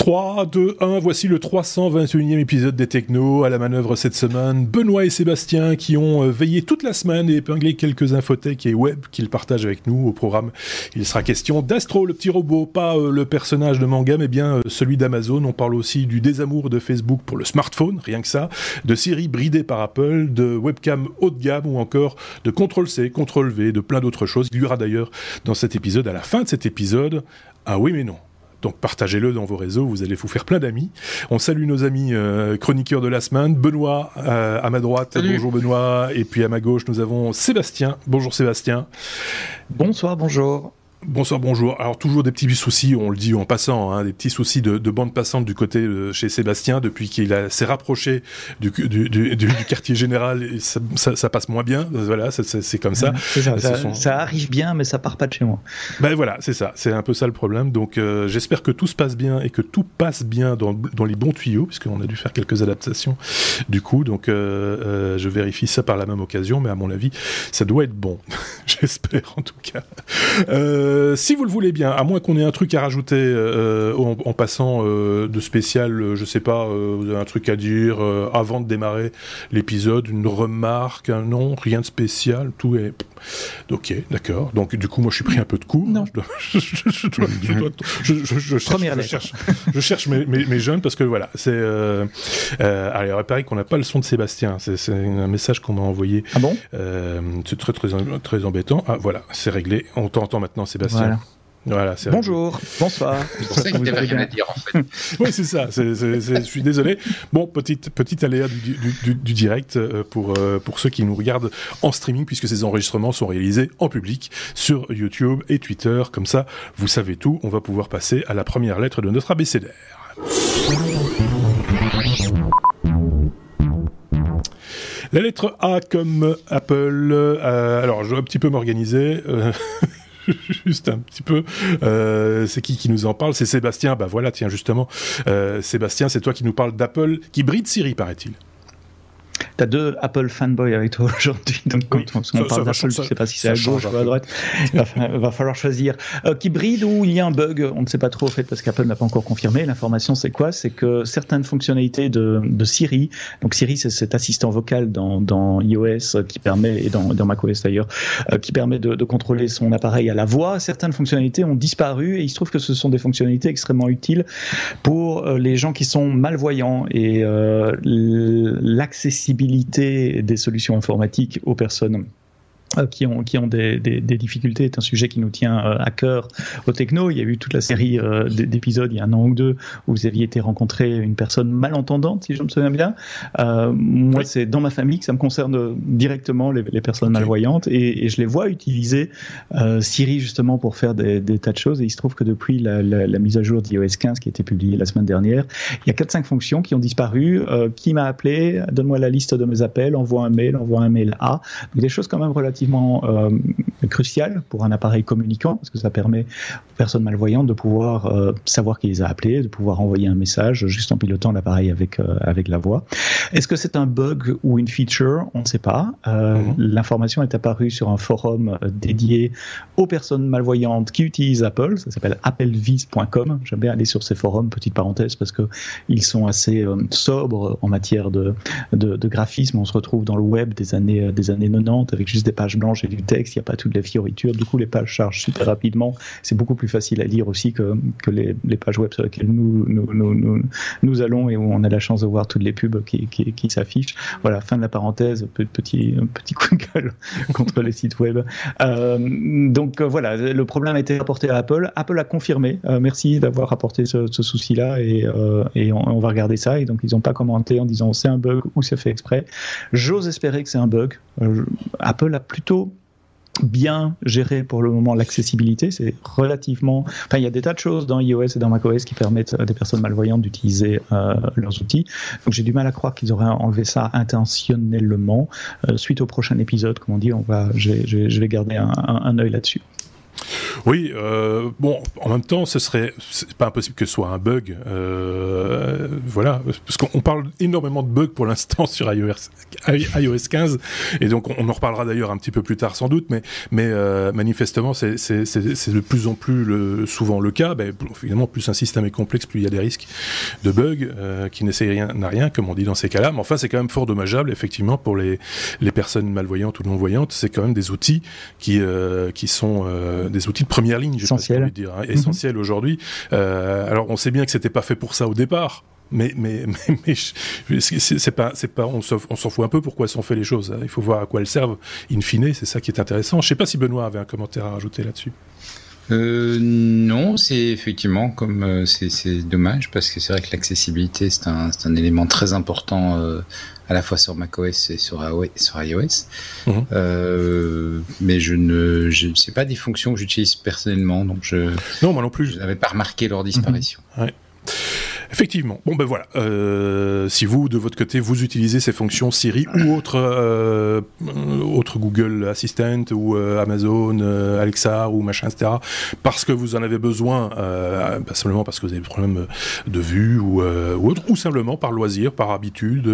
3, 2, 1, voici le 321e épisode des Technos à la manœuvre cette semaine. Benoît et Sébastien qui ont euh, veillé toute la semaine et épinglé quelques infothèques et web qu'ils partagent avec nous au programme. Il sera question d'Astro, le petit robot, pas euh, le personnage de manga, mais bien euh, celui d'Amazon. On parle aussi du désamour de Facebook pour le smartphone, rien que ça, de Siri bridée par Apple, de webcam haut de gamme ou encore de Ctrl-C, Ctrl-V, de plein d'autres choses. Il y aura d'ailleurs dans cet épisode, à la fin de cet épisode, ah oui mais non, donc partagez-le dans vos réseaux, vous allez vous faire plein d'amis. On salue nos amis euh, chroniqueurs de la semaine. Benoît euh, à ma droite, bonjour Benoît. Et puis à ma gauche, nous avons Sébastien. Bonjour Sébastien. Bonsoir, bonjour. Bonsoir, bonjour. Alors toujours des petits soucis, on le dit en passant, hein, des petits soucis de, bande passante du côté de chez Sébastien depuis qu'il s'est rapproché du, du, quartier général. Et ça, passe moins bien. Voilà, c'est comme ça. Ça, arrive bien, mais ça part pas de chez moi. Ben voilà, c'est ça. C'est un peu ça le problème. Donc euh, j'espère que tout se passe bien et que tout passe bien dans, les bons tuyaux, puisqu'on a dû faire quelques adaptations du coup. Donc euh, euh, je vérifie ça par la même occasion, mais à mon avis, ça doit être bon. j'espère en tout cas. Euh, si vous le voulez bien, à moins qu'on ait un truc à rajouter euh, en, passant euh, de spécial, je sais pas, vous avez un truc à dire avant de démarrer l'épisode, une remarque, un nom, rien de spécial, tout est. Ok, d'accord. Donc du coup, moi, je suis pris un peu de cours. Non. Je, cherche, je cherche mes, jeunes parce que voilà, c'est. alors, il paraît qu'on n'a pas le son de Sébastien. C'est un message qu'on m'a envoyé. Ah bon? C'est très, très, très embêtant. Ah voilà, c'est réglé. On t'entend maintenant, Sébastien. Voilà. Bonjour, bonsoir. C'est pour ça qu'il n'y rien à dire en fait. oui, c'est ça. je suis désolé. Bon, petite, petite aléa du, direct euh, pour, euh, pour ceux qui nous regardent en streaming, puisque ces enregistrements sont réalisés en public sur YouTube et Twitter. Comme ça, vous savez tout. On va pouvoir passer à la première lettre de notre abécédaire. La lettre A comme Apple. Euh, alors, je vais un petit peu m'organiser. juste un petit peu. Euh, c'est qui qui nous en parle? C'est Sébastien. Bah voilà, tiens justement, euh, Sébastien, c'est toi qui nous parle d'Apple, qui bride Siri, paraît-il. T'as deux Apple fanboys avec toi aujourd'hui, donc quand on, parle d'Apple, je sais pas si c'est à gauche ou à droite. Il va, falloir choisir. Euh, qui bride ou il y a un bug On ne sait pas trop, en fait, parce qu'Apple n'a pas encore confirmé. L'information, c'est quoi? C'est que certaines fonctionnalités de, de, Siri, donc Siri, c'est cet assistant vocal dans, dans iOS qui permet, et dans, dans macOS d'ailleurs, euh, qui permet de, de, contrôler son appareil à la voix. Certaines fonctionnalités ont disparu et il se trouve que ce sont des fonctionnalités extrêmement utiles pour euh, les gens qui sont malvoyants et euh, l'accessibilité des solutions informatiques aux personnes qui ont, qui ont des, des, des, difficultés est un sujet qui nous tient euh, à cœur au techno. Il y a eu toute la série euh, d'épisodes il y a un an ou deux où vous aviez été rencontré une personne malentendante, si je me souviens bien. Euh, moi, c'est dans ma famille que ça me concerne directement les, les personnes malvoyantes et, et, je les vois utiliser euh, Siri justement pour faire des, des, tas de choses. Et il se trouve que depuis la, la, la mise à jour d'iOS 15 qui a été publiée la semaine dernière, il y a 4-5 fonctions qui ont disparu. qui m'a appelé? Donne-moi la liste de mes appels, envoie un mail, envoie un mail à. Donc des choses quand même relativement euh, crucial pour un appareil communicant parce que ça permet aux personnes malvoyantes de pouvoir euh, savoir qui les a appelés, de pouvoir envoyer un message juste en pilotant l'appareil avec euh, avec la voix. Est-ce que c'est un bug ou une feature? On ne sait pas. Mhm. L'information est apparue sur un forum dédié aux personnes malvoyantes qui utilisent Apple. Ça s'appelle applevis.com. J'aime bien aller sur ces forums, petite parenthèse, parce que ils sont assez sobres en matière de, de, de graphisme. On se retrouve dans le web des années des années 90 avec juste des pages blanches et du texte, il n'y a pas toutes les fioritures. Du coup, les pages chargent super rapidement. C'est beaucoup plus facile à lire aussi que, que les, pages web sur lesquelles nous nous, nous, nous, allons et où on a la chance de voir toutes les pubs qui, qui, s'affichent. Voilà, fin de la parenthèse, petit, petit coup de gueule contre les sites web. Euh, donc euh, voilà, le problème a été rapporté à Apple. Apple a confirmé. Euh, merci d'avoir rapporté ce, souci-là et, et on, va regarder ça. Et donc ils n'ont pas commenté en disant c'est un bug ou c'est fait exprès. J'ose espérer que c'est un bug. Apple a plutôt bien géré pour le moment l'accessibilité. C'est relativement. Enfin, il y a des tas de choses dans iOS et dans macOS qui permettent à des personnes malvoyantes d'utiliser euh, leurs outils. Donc, j'ai du mal à croire qu'ils auraient enlevé ça intentionnellement. Euh, suite au prochain épisode, comme on dit, on va, je vais garder un, un œil là-dessus. Oui, euh, bon, en même temps, ce serait, pas impossible que ce soit un bug. Euh, voilà, parce qu'on parle énormément de bugs pour l'instant sur iOS, iOS 15, et donc on, en reparlera d'ailleurs un petit peu plus tard sans doute, mais, mais euh, manifestement c'est de plus en plus le, souvent le cas. Ben, évidemment, plus un système est complexe, plus il y a des risques de bugs euh, qui n'essayent rien à rien, comme on dit dans ces cas-là. Mais enfin, c'est quand même fort dommageable, effectivement, pour les, les personnes malvoyantes ou non voyantes. C'est quand même des outils qui, euh, qui sont des outils de première ligne, je essentiels, dire, hein, essentiels aujourd'hui. alors, on sait bien que c'était pas fait pour ça au départ mais mais mais, c'est pas c'est pas on s'en fout un peu pourquoi sont fait les choses. Hein. Il faut voir à quoi elles servent in fine. C'est ça qui est intéressant. Je sais pas si Benoît avait un commentaire à rajouter là-dessus. Euh, non, c'est effectivement comme euh, c'est dommage parce que c'est vrai que l'accessibilité c'est un, un, élément très important euh, à la fois sur macOS et sur, sur iOS. Mhm. Euh, mais je ne je, sais pas des fonctions que j'utilise personnellement donc je non moi non plus je n'avais pas remarqué leur disparition. Mhm. Ouais. Effectivement. Bon ben voilà. Euh, si vous de votre côté vous utilisez ces fonctions Siri ou autre euh, autre Google Assistant ou euh, Amazon Alexa ou machin etc. Parce que vous en avez besoin, pas simplement parce que vous avez des problèmes de vue ou, ou autre, ou simplement par loisir, par habitude.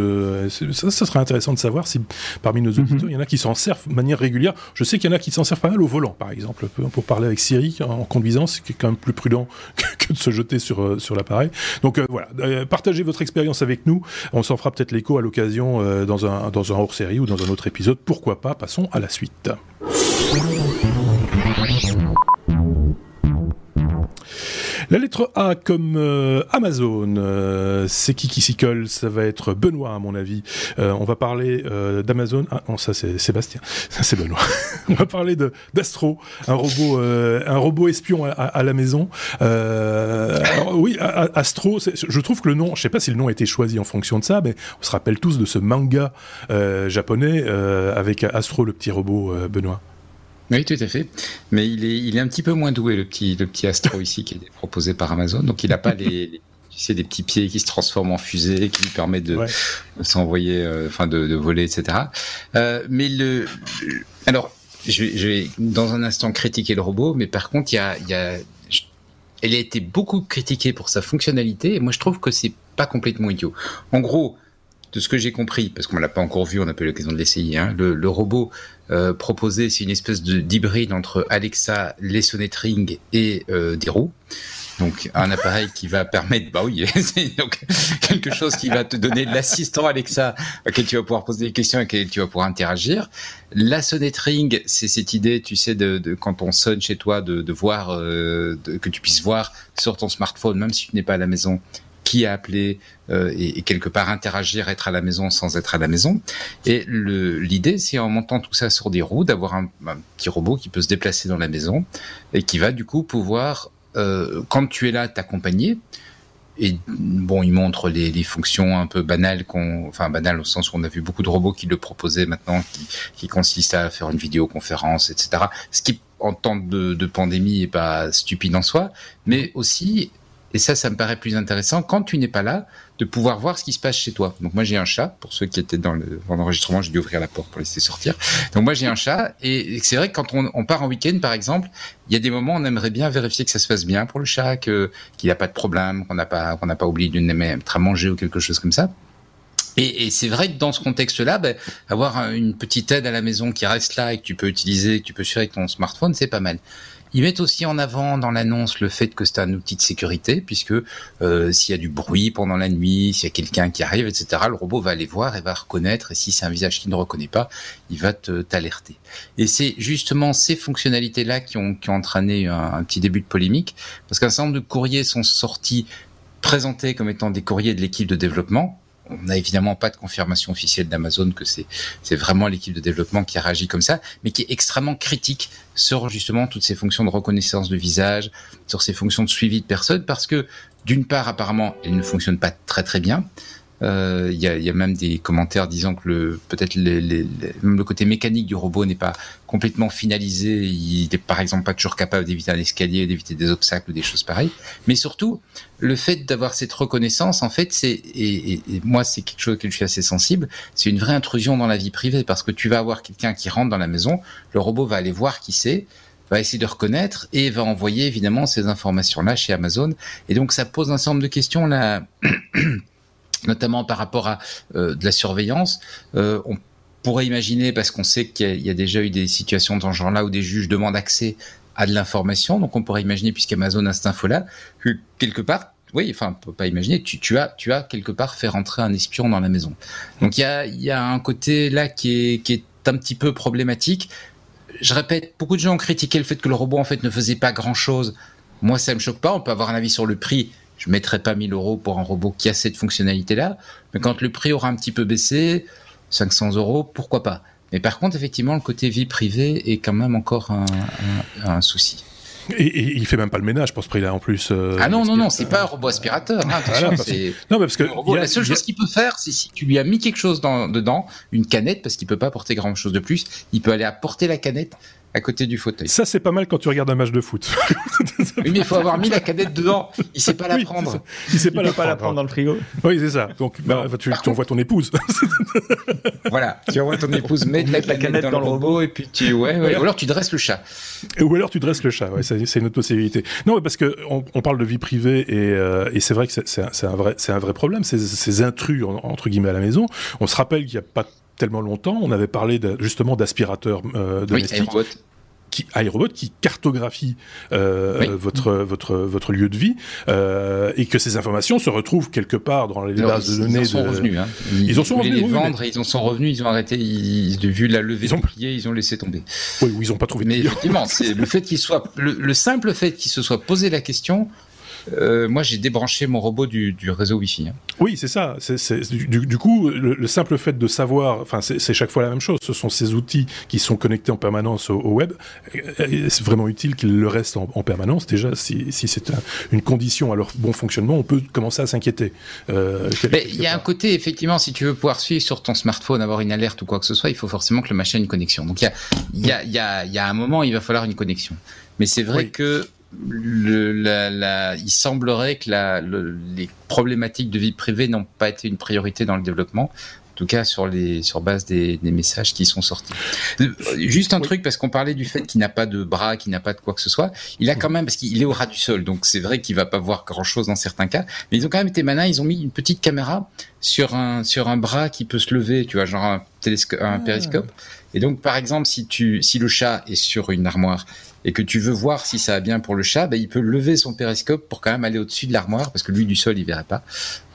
Ça, ça, serait intéressant de savoir si parmi nos mhm. auditeurs il y en a qui s'en servent de manière régulière. Je sais qu'il y en a qui s'en servent pas mal au volant, par exemple, pour parler avec Siri en conduisant, c'est quand même plus prudent que de se jeter sur sur l'appareil. Donc voilà, euh, partagez votre expérience avec nous. On s'en fera peut-être l'écho à l'occasion euh, dans un, dans un hors-série ou dans un autre épisode. Pourquoi pas? Passons à la suite. La lettre A comme euh, Amazon, euh, c'est qui qui s'y colle? Ça va être Benoît à mon avis. Euh, on va parler d'Amazon. Ah non, ça c'est Sébastien. Ça c'est Benoît. on va parler d'Astro, un robot, un robot espion à, la maison. oui, Astro. Je trouve que le nom, je sais pas si le nom a été choisi en fonction de ça, mais on se rappelle tous de ce manga japonais avec Astro le petit robot, Benoît. Oui, tout à fait. Mais il est, il est un petit peu moins doué, le petit, le petit Astro ici, qui est proposé par Amazon. Donc, il n'a pas les, tu sais, des petits pieds qui se transforment en fusée, qui lui permettent de, s'envoyer, euh, enfin, de, de, voler, etc. Euh, mais le, alors, je vais, je vais, dans un instant critiquer le robot, mais par contre, il y a, il y a, elle a été beaucoup critiquée pour sa fonctionnalité, et moi, je trouve que c'est pas complètement idiot. En gros, de ce que j'ai compris, parce qu'on l'a pas encore vu, on n'a pas eu l'occasion de l'essayer, hein, le, le, robot euh, proposé, c'est une espèce d'hybride entre Alexa, les sonnettes Ring et euh, des roues. Donc un appareil qui va permettre, bah oui, donc quelque chose qui va te donner l'assistant Alexa auquel tu vas pouvoir poser des questions et auquel tu vas pouvoir interagir. La sonnette Ring, c'est cette idée, tu sais, de, de, quand on sonne chez toi, de, de voir, euh, que tu puisses voir sur ton smartphone, même si tu n'es pas à la maison, qui a appelé euh, et, quelque part interagir, être à la maison sans être à la maison. Et l'idée, c'est en montant tout ça sur des roues, d'avoir un, petit robot qui peut se déplacer dans la maison et qui va du coup pouvoir, euh, quand tu es là, t'accompagner. Et bon, il montre les, les fonctions un peu banales, qu'on, enfin banales au sens où on a vu beaucoup de robots qui le proposaient maintenant, qui, qui consistent à faire une vidéoconférence, etc. Ce qui en temps de, de pandémie est pas stupide en soi, mais aussi et ça, ça me paraît plus intéressant quand tu n'es pas là, de pouvoir voir ce qui se passe chez toi. Donc moi j'ai un chat, pour ceux qui étaient dans l'enregistrement, j'ai dû ouvrir la porte pour laisser sortir. Donc moi j'ai un chat, et c'est vrai que quand on, part en week-end par exemple, il y a des moments où on aimerait bien vérifier que ça se passe bien pour le chat, qu'il n'y a pas de problème, qu'on n'a pas, qu'on n'a pas oublié d'une mettre à manger ou quelque chose comme ça. Et, et c'est vrai que dans ce contexte-là, ben, avoir une petite aide à la maison qui reste là et que tu peux utiliser, que tu peux suivre avec ton smartphone, c'est pas mal. Ils mettent aussi en avant dans l'annonce le fait que c'est un outil de sécurité, puisque euh, s'il y a du bruit pendant la nuit, s'il y a quelqu'un qui arrive, etc., le robot va aller voir et va reconnaître, et si c'est un visage qu'il ne reconnaît pas, il va t'alerter. Et c'est justement ces fonctionnalités-là qui ont, qui ont entraîné un petit début de polémique, parce qu'un certain nombre de courriers sont sortis présentés comme étant des courriers de l'équipe de développement, on n'a évidemment pas de confirmation officielle d'Amazon que c'est vraiment l'équipe de développement qui a réagi comme ça, mais qui est extrêmement critique sur justement toutes ces fonctions de reconnaissance de visage, sur ces fonctions de suivi de personnes, parce que d'une part apparemment elles ne fonctionnent pas très très bien, euh, il y, a, y, a, même des commentaires disant que le peut-être le côté mécanique du robot n'est pas complètement finalisé. Il n'est par exemple pas toujours capable d'éviter un escalier, d'éviter des obstacles ou des choses pareilles. Mais surtout, le fait d'avoir cette reconnaissance, en fait, c'est et, et, moi c'est quelque chose que je suis assez sensible. C'est une vraie intrusion dans la vie privée parce que tu vas avoir quelqu'un qui rentre dans la maison, le robot va aller voir qui c'est va essayer de reconnaître et va envoyer évidemment ces informations-là chez Amazon. Et donc ça pose un certain nombre de questions là, notamment par rapport à euh, de la surveillance. Euh, on pourrait imaginer, parce qu'on sait qu'il y, a déjà eu des situations dans ce genre-là où des juges demandent accès à de l'information, donc on pourrait imaginer, puisqu'Amazon a cette info-là, que quelque part, oui, enfin, on peut pas imaginer, tu, as, tu as quelque part fait rentrer un espion dans la maison. Donc il y a, un côté là qui est, qui est un petit peu problématique je répète, beaucoup de gens ont critiqué le fait que le robot en fait ne faisait pas grand chose. Moi, ça me choque pas. On peut avoir un avis sur le prix. Je mettrai pas 1000 euros pour un robot qui a cette fonctionnalité-là. Mais quand le prix aura un petit peu baissé, 500 euros, pourquoi pas. Mais par contre, effectivement, le côté vie privée est quand même encore un souci. Et, il fait même pas le ménage pour ce prix-là en plus. Euh, ah non, non, non, c'est pas un robot aspirateur. Hein, attention, non, mais parce que la seule chose qu'il peut faire, c'est si tu lui as mis quelque chose dans, dedans, une canette, parce qu'il peut pas porter grand chose de plus, il peut aller apporter la canette à côté du fauteuil. Ça, c'est pas mal quand tu regardes un match de foot. oui, mais il faut avoir mis la cadette dedans. Il sait pas la prendre. Il sait pas, la, pas la prendre dans le frigo. Oui, c'est ça. Donc, bah, tu, envoies ton épouse. voilà, tu envoies ton épouse, mets la, la canette, dans, le robot, et puis tu, ouais, ouais. Ou alors tu dresses le chat. Ou alors tu dresses le chat. Ouais, c'est une autre possibilité. Non, parce que on, parle de vie privée et, euh, et c'est vrai que c'est un, vrai, c'est un vrai problème. Ces, ces intrus entre guillemets à la maison. On se rappelle qu'il n'y a pas tellement longtemps, on avait parlé justement d'aspirateurs euh, domestiques. Oui, qui, iRobot qui cartographie euh, votre, votre, votre lieu de vie euh, et que ces informations se retrouvent quelque part dans les bases de données. Ils en sont revenus. Hein. Ils, en sont revenus. les vendre ils en sont revenus. Ils ont arrêté. Ils, vu la levée ils ont... ils ont laissé tomber. Oui, ils n'ont pas trouvé. Mais effectivement, le fait qu'il soit le, simple fait qu'il se soit posé la question euh, moi, j'ai débranché mon robot du, réseau Wi-Fi. Hein. Oui, c'est ça. du, coup, le, simple fait de savoir, enfin, c'est chaque fois la même chose. Ce sont ces outils qui sont connectés en permanence au, web. C'est vraiment utile qu'ils le restent en, permanence. Déjà, si, c'est une condition à leur bon fonctionnement, on peut commencer à s'inquiéter. Euh, il y a un côté, effectivement, si tu veux pouvoir suivre sur ton smartphone, avoir une alerte ou quoi que ce soit, il faut forcément que le machin ait une connexion. Donc, il y a, y, a, y a un moment, il va falloir une connexion. Mais c'est vrai que le, la, il semblerait que la, les problématiques de vie privée n'ont pas été une priorité dans le développement. En tout cas, sur les sur base des, des messages qui sont sortis. Euh, juste un truc parce qu'on parlait du fait qu'il n'a pas de bras, qu'il n'a pas de quoi que ce soit. Il a quand même parce qu'il est au ras du sol, donc c'est vrai qu'il va pas voir grand chose dans certains cas. Mais ils ont quand même été malins. Ils ont mis une petite caméra sur un sur un bras qui peut se lever, tu vois, genre un, télescope, un ah. Et donc, par exemple, si tu si le chat est sur une armoire et que tu veux voir si ça va bien pour le chat, bah, il peut lever son périscope pour quand même aller au-dessus de l'armoire, parce que lui du sol il verrait pas,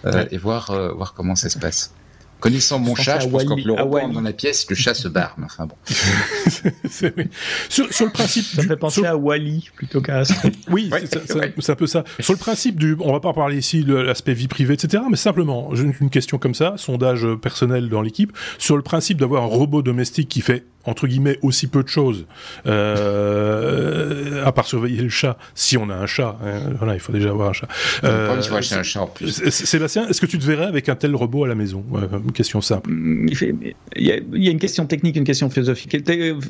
euh, et voir euh, voir comment ça se passe. Connaissant mon chat, je pense que quand le robot dans la pièce, le chat se barre. Mais enfin bon. sur, sur, le principe, ça fait penser à Wally plutôt qu'à. oui, c'est un peu ça. Sur le principe du, on va pas parler ici de l'aspect vie privée, etc. Mais simplement, une question comme ça, sondage personnel dans l'équipe, sur le principe d'avoir un robot domestique qui fait entre guillemets aussi peu de choses euh, à part surveiller le chat si on a un chat hein, voilà il faut déjà avoir un chat. Euh, un chat en plus. Sébastien est-ce que tu te verrais avec un tel robot à la maison? Une question simple. Mm, il, y a, une question technique une question philosophique.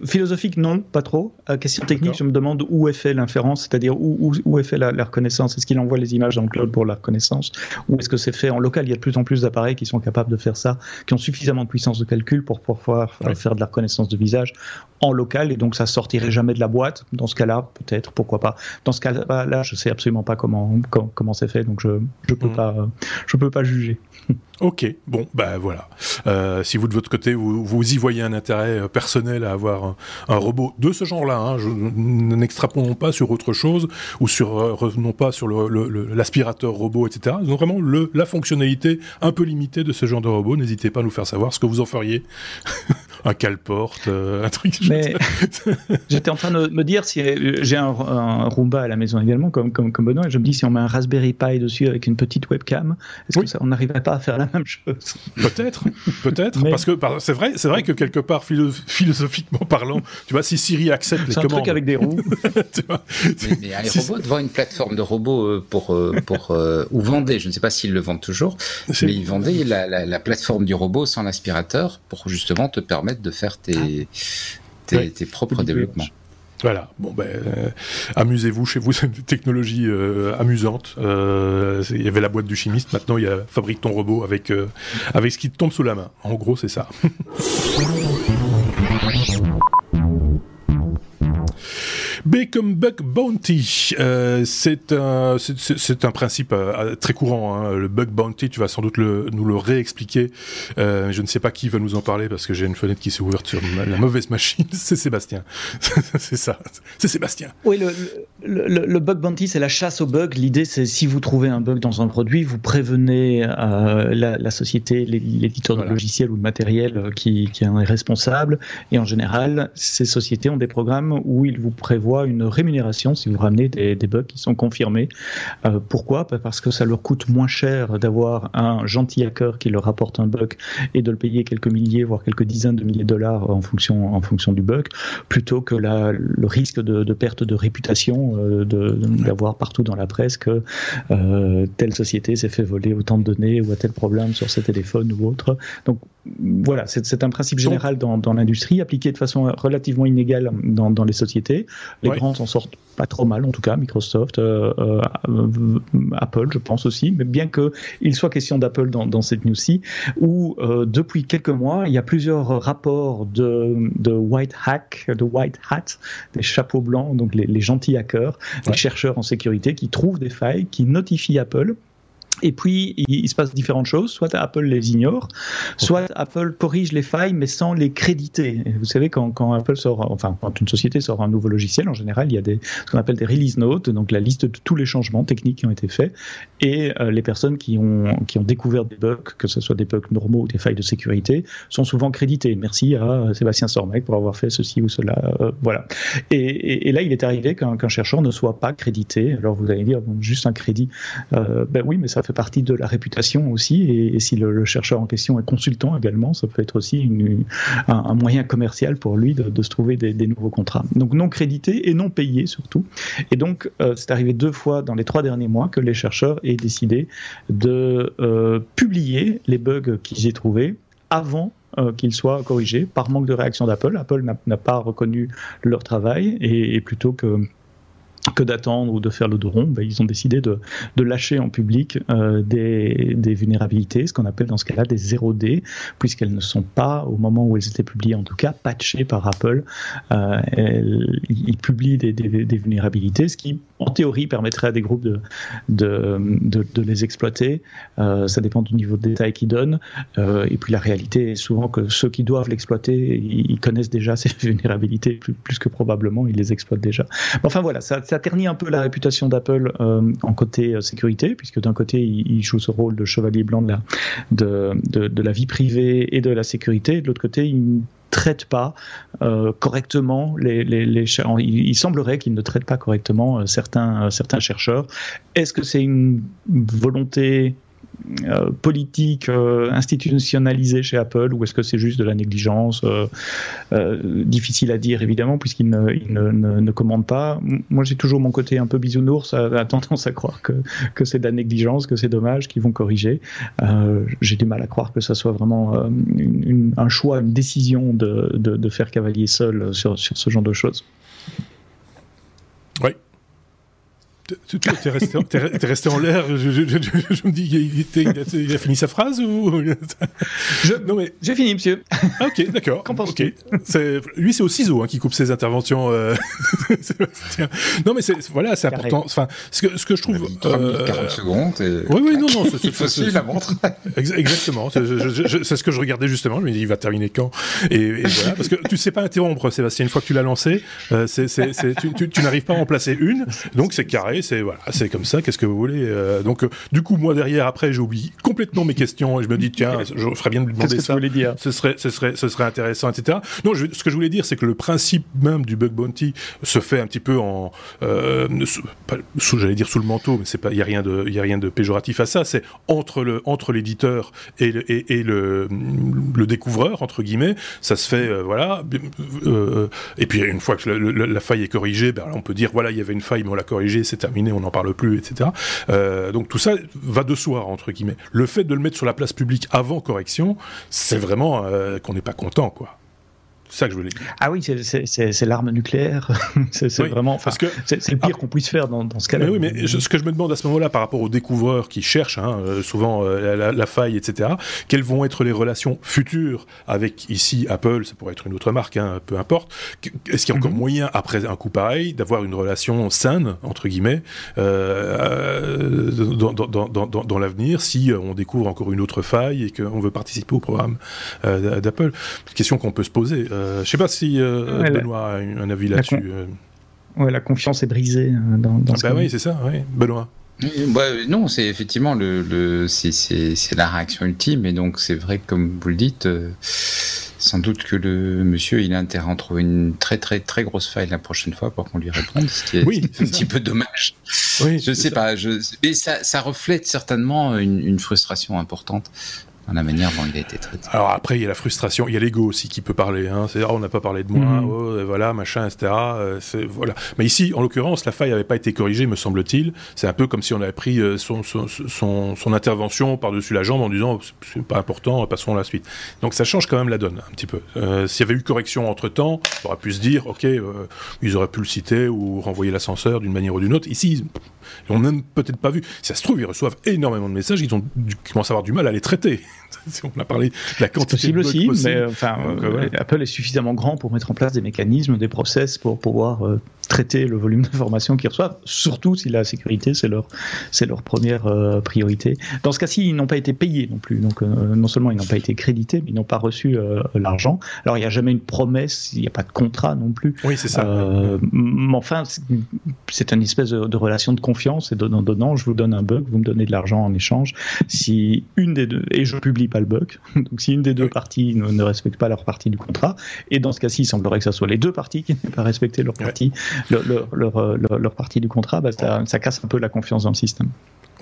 Philosophique non pas trop. Euh, question technique je me demande où est fait l'inférence c'est-à-dire où, où, est fait la, reconnaissance? Est-ce qu'il envoie les images dans le cloud pour la reconnaissance? Ou est-ce que c'est fait en local? Il y a de plus en plus d'appareils qui sont capables de faire ça qui ont suffisamment de puissance de calcul pour pouvoir faire de la reconnaissance de visage en local et donc ça sortirait jamais de la boîte. Dans ce cas-là, peut-être, pourquoi pas. Dans ce cas-là, je sais absolument pas comment comment, c'est fait, donc je je peux mm. pas je peux pas juger. Ok, bon, ben voilà. Euh, si vous de votre côté, vous, vous y voyez un intérêt euh, personnel à avoir un, robot de ce genre-là, hein, n'extrapolons pas sur autre chose ou sur euh, revenons pas sur l'aspirateur robot, etc. Donc vraiment le, la fonctionnalité un peu limitée de ce genre de robot. N'hésitez pas à nous faire savoir ce que vous en feriez. un cale-porte, un truc. Mais j'étais en train de me dire si j'ai un, un, Roomba à la maison également, comme, comme, comme Benoît, et je me dis si on met un Raspberry Pi dessus avec une petite webcam, est-ce que ça, on n'arriverait pas à faire la même chose? Peut-être, peut-être, parce que c'est vrai, c'est vrai que quelque part philosophiquement parlant, tu vois, si Siri accepte les commandes, un truc avec des roues, mais, mais les robots devant une plateforme de robots euh, pour euh, pour euh, ou vendaient, je ne sais pas s'ils le vendent toujours, mais ils vendaient la, la, plateforme du robot sans l'aspirateur pour justement te permettre de faire tes tes, tes propres développements. Voilà, bon ben, euh, amusez-vous chez vous, c'est une technologie euh, amusante. Euh, il y avait la boîte du chimiste, maintenant il y a fabrique ton robot avec, avec ce qui te tombe sous la main. En gros, c'est ça. B comme Bug Bounty, euh, c'est un, c'est un principe euh, très courant. Hein. Le Bug Bounty, tu vas sans doute le, nous le réexpliquer. Euh, je ne sais pas qui va nous en parler parce que j'ai une fenêtre qui s'est ouverte sur la mauvaise machine. c'est Sébastien. c'est ça. C'est Sébastien. Oui, le, le, le Bug Bounty, c'est la chasse aux bugs. L'idée, c'est si vous trouvez un bug dans un produit, vous prévenez la, la, société, l'éditeur de logiciel ou de matériel qui, qui en est responsable. Et en général, ces sociétés ont des programmes où ils vous prévoient une rémunération si vous ramenez des, bugs qui sont confirmés. Euh, pourquoi? Parce que ça leur coûte moins cher d'avoir un gentil hacker qui leur apporte un bug et de le payer quelques milliers, voire quelques dizaines de milliers de dollars en fonction, en fonction du bug, plutôt que le risque de, perte de réputation euh, d'avoir partout dans la presse que euh, telle société s'est fait voler autant de données ou a tel problème sur ses téléphones ou autre. Donc voilà, c'est un principe général dans, dans l'industrie, appliqué de façon relativement inégale dans, dans les sociétés. Les grands s'en sortent pas trop mal, en tout cas, Microsoft, euh, euh, Apple, je pense aussi, mais bien qu'il soit question d'Apple dans, dans, cette news-ci, où euh, depuis quelques mois, il y a plusieurs rapports de, de white hack, de white hat, des chapeaux blancs, donc les, les gentils hackers, les chercheurs en sécurité qui trouvent des failles, qui notifient Apple et puis, il, se passe différentes choses. Soit Apple les ignore, soit Apple corrige les failles, mais sans les créditer. vous savez, quand, quand, Apple sort, enfin, quand une société sort un nouveau logiciel, en général, il y a des, ce qu'on appelle des release notes, donc la liste de tous les changements techniques qui ont été faits, et euh, les personnes qui ont, qui ont découvert des bugs, que ce soit des bugs normaux ou des failles de sécurité, sont souvent créditées. Merci à Sébastien Sormec pour avoir fait ceci ou cela. Euh, voilà. Et, et, là, il est arrivé qu'un chercheur ne soit pas crédité. Alors, vous allez dire, bon, juste un crédit. Euh, ben oui, mais ça fait partie de la réputation aussi. Et, si le, chercheur en question est consultant également, ça peut être aussi un, moyen commercial pour lui de, se trouver des, nouveaux contrats. Donc non crédité et non payé surtout. Et donc euh, c'est arrivé deux fois dans les trois derniers mois que les chercheurs aient décidé de euh, publier les bugs qu'ils aient trouvés avant euh, qu'ils soient corrigés par manque de réaction d'Apple. Apple, n'a pas reconnu leur travail et plutôt que que d'attendre ou de faire le dos rond, ben, ils ont décidé de, lâcher en public euh, des, vulnérabilités, ce qu'on appelle dans ce cas-là des 0D, puisqu'elles ne sont pas, au moment où elles étaient publiées en tout cas, patchées par Apple. Euh, ils publient des, vulnérabilités, ce qui en théorie permettrait à des groupes de, les exploiter. Euh, ça dépend du niveau de détail qu'ils donnent. Et puis la réalité est souvent que ceux qui doivent l'exploiter, ils, connaissent déjà ces vulnérabilités, plus, plus, que probablement ils les exploitent déjà. Enfin voilà, ça ça ternit un peu la réputation d'Apple euh, en côté euh, sécurité, puisque d'un côté, il, joue ce rôle de chevalier blanc de la, vie privée et de la sécurité, de l'autre côté, il ne traite pas euh, correctement les, il, semblerait qu'il ne traite pas correctement certains, certains chercheurs. Est-ce que c'est une volonté politique euh, institutionnalisée chez Apple ou est-ce que c'est juste de la négligence euh, Difficile à dire évidemment puisqu'il ne, ne, pas. Moi j'ai toujours mon côté un peu bisounours, a, tendance à croire que, que c'est de la négligence, que c'est dommage, qu'ils vont corriger. j'ai du mal à croire que ça soit vraiment un choix, une décision de, de, de faire cavalier seul sur, sur ce genre de choses. Oui, tu es resté, es resté en l'air. Je, je, je, je, me dis, il, il, a, il, a, fini sa phrase ou? Non mais j'ai fini, monsieur. Ah, ok, d'accord. okay. Lui, c'est au ciseau hein, qui coupe ses interventions. Euh... non mais voilà, c'est important. Enfin, ce que, ce que je trouve. Euh... 40 secondes. Et... Oui, oui, non, non. il faut suivre la montre. Exactement. C'est ce que je regardais justement. Je me dis, il va terminer quand? Et, et, voilà, parce que tu sais pas interrompre, Sébastien. Une fois que tu l'as lancé, euh, tu, tu n'arrives pas à en placer une, donc c'est carré c'est voilà, c'est comme ça. Qu'est-ce que vous voulez euh, Donc, euh, du coup, moi derrière, après, j'oublie complètement mes questions et je me dis tiens, je ferais bien de lui demander ça. Que dire ce serait, ce serait, ce serait intéressant, etc. Non, ce que je voulais dire, c'est que le principe même du bug bounty se fait un petit peu en, euh, sous, j'allais dire sous le manteau, mais c'est pas, il y a rien de, il y a rien de péjoratif à ça. C'est entre le, entre l'éditeur et le, et, le, le découvreur entre guillemets, ça se fait, voilà. et puis une fois que la faille est corrigée, ben, on peut dire voilà, il y avait une faille, mais on l'a corrigée, c'est on n'en parle plus, etc. Euh, donc tout ça va de soi, entre guillemets. Le fait de le mettre sur la place publique avant correction, c'est vraiment euh, qu'on n'est pas content, quoi. C'est ça que je voulais dire. Ah oui, c'est l'arme nucléaire. c'est vraiment. Parce que c'est le pire ah. qu'on puisse faire dans, dans ce cas-là. oui, mais ce que je me demande à ce moment-là, par rapport aux découvreurs qui cherchent hein, euh, souvent euh, la, faille, etc., quelles vont être les relations futures avec ici Apple, ça pourrait être une autre marque, hein, peu importe. Est-ce qu'il y a encore mhm. moyen, après un coup pareil, d'avoir une relation saine, entre guillemets, euh, dans, dans, dans, dans l'avenir, si on découvre encore une autre faille et qu'on veut participer au programme d'Apple? Question qu'on peut se poser. Euh, je ne sais pas si euh, Benoît a un avis là-dessus. Euh. Ouais, la confiance est brisée dans, dans bah oui, c'est ça, oui. Benoît. Bah, non, c'est effectivement le, le c'est la réaction ultime, et donc c'est vrai que comme vous le dites, sans doute que le monsieur il a intérêt à en trouver une très très très grosse faille la prochaine fois pour qu'on lui réponde, ce qui est, oui, un petit peu dommage. Oui, je sais pas, je, mais ça, ça reflète certainement une, une frustration importante la manière dont il a été traité. Alors après, il y a la frustration, il y a l'ego aussi qui peut parler. Hein. C'est on n'a pas parlé de moi, mhm. oh, voilà, machin, etc. Euh, voilà. Mais ici, en l'occurrence, la faille n'avait pas été corrigée, me semble-t-il. C'est un peu comme si on avait pris euh, son, son, son, intervention par-dessus la jambe en disant c'est pas important, passons à la suite. Donc ça change quand même la donne un petit peu. Euh, s'il y avait eu correction entre temps, on aurait pu se dire ok, ils auraient pu le citer ou renvoyer l'ascenseur d'une manière ou d'une autre. Ici, ils n'ont même peut-être pas vu. Si ça se trouve, ils reçoivent énormément de messages, ils ont commencent à avoir du mal à les traiter. on a parlé de la quantité possible aussi, mais enfin, euh, Apple est suffisamment grand pour mettre en place des mécanismes, des process pour pouvoir euh, traiter le volume d'informations qu'ils reçoivent, surtout si la sécurité c'est leur c'est leur première euh, priorité. Dans ce cas-ci, ils n'ont pas été payés non plus, donc non seulement ils n'ont pas été crédités, mais ils n'ont pas reçu l'argent. Alors il n'y a jamais une promesse, il n'y a pas de contrat non plus. Oui, c'est ça. mais enfin, c'est une espèce de, de, relation de confiance et donnant donnant. Je vous donne un bug, vous me donnez de l'argent en échange. Si une des deux et je publie pas le bug. Donc si une des deux parties ne, respecte pas leur partie du contrat, et dans ce cas-ci, il semblerait que ce soit les deux parties qui n'aient pas respecté leur partie, leur, leur, leur, partie du contrat, bah, ça, casse un peu la confiance dans le système.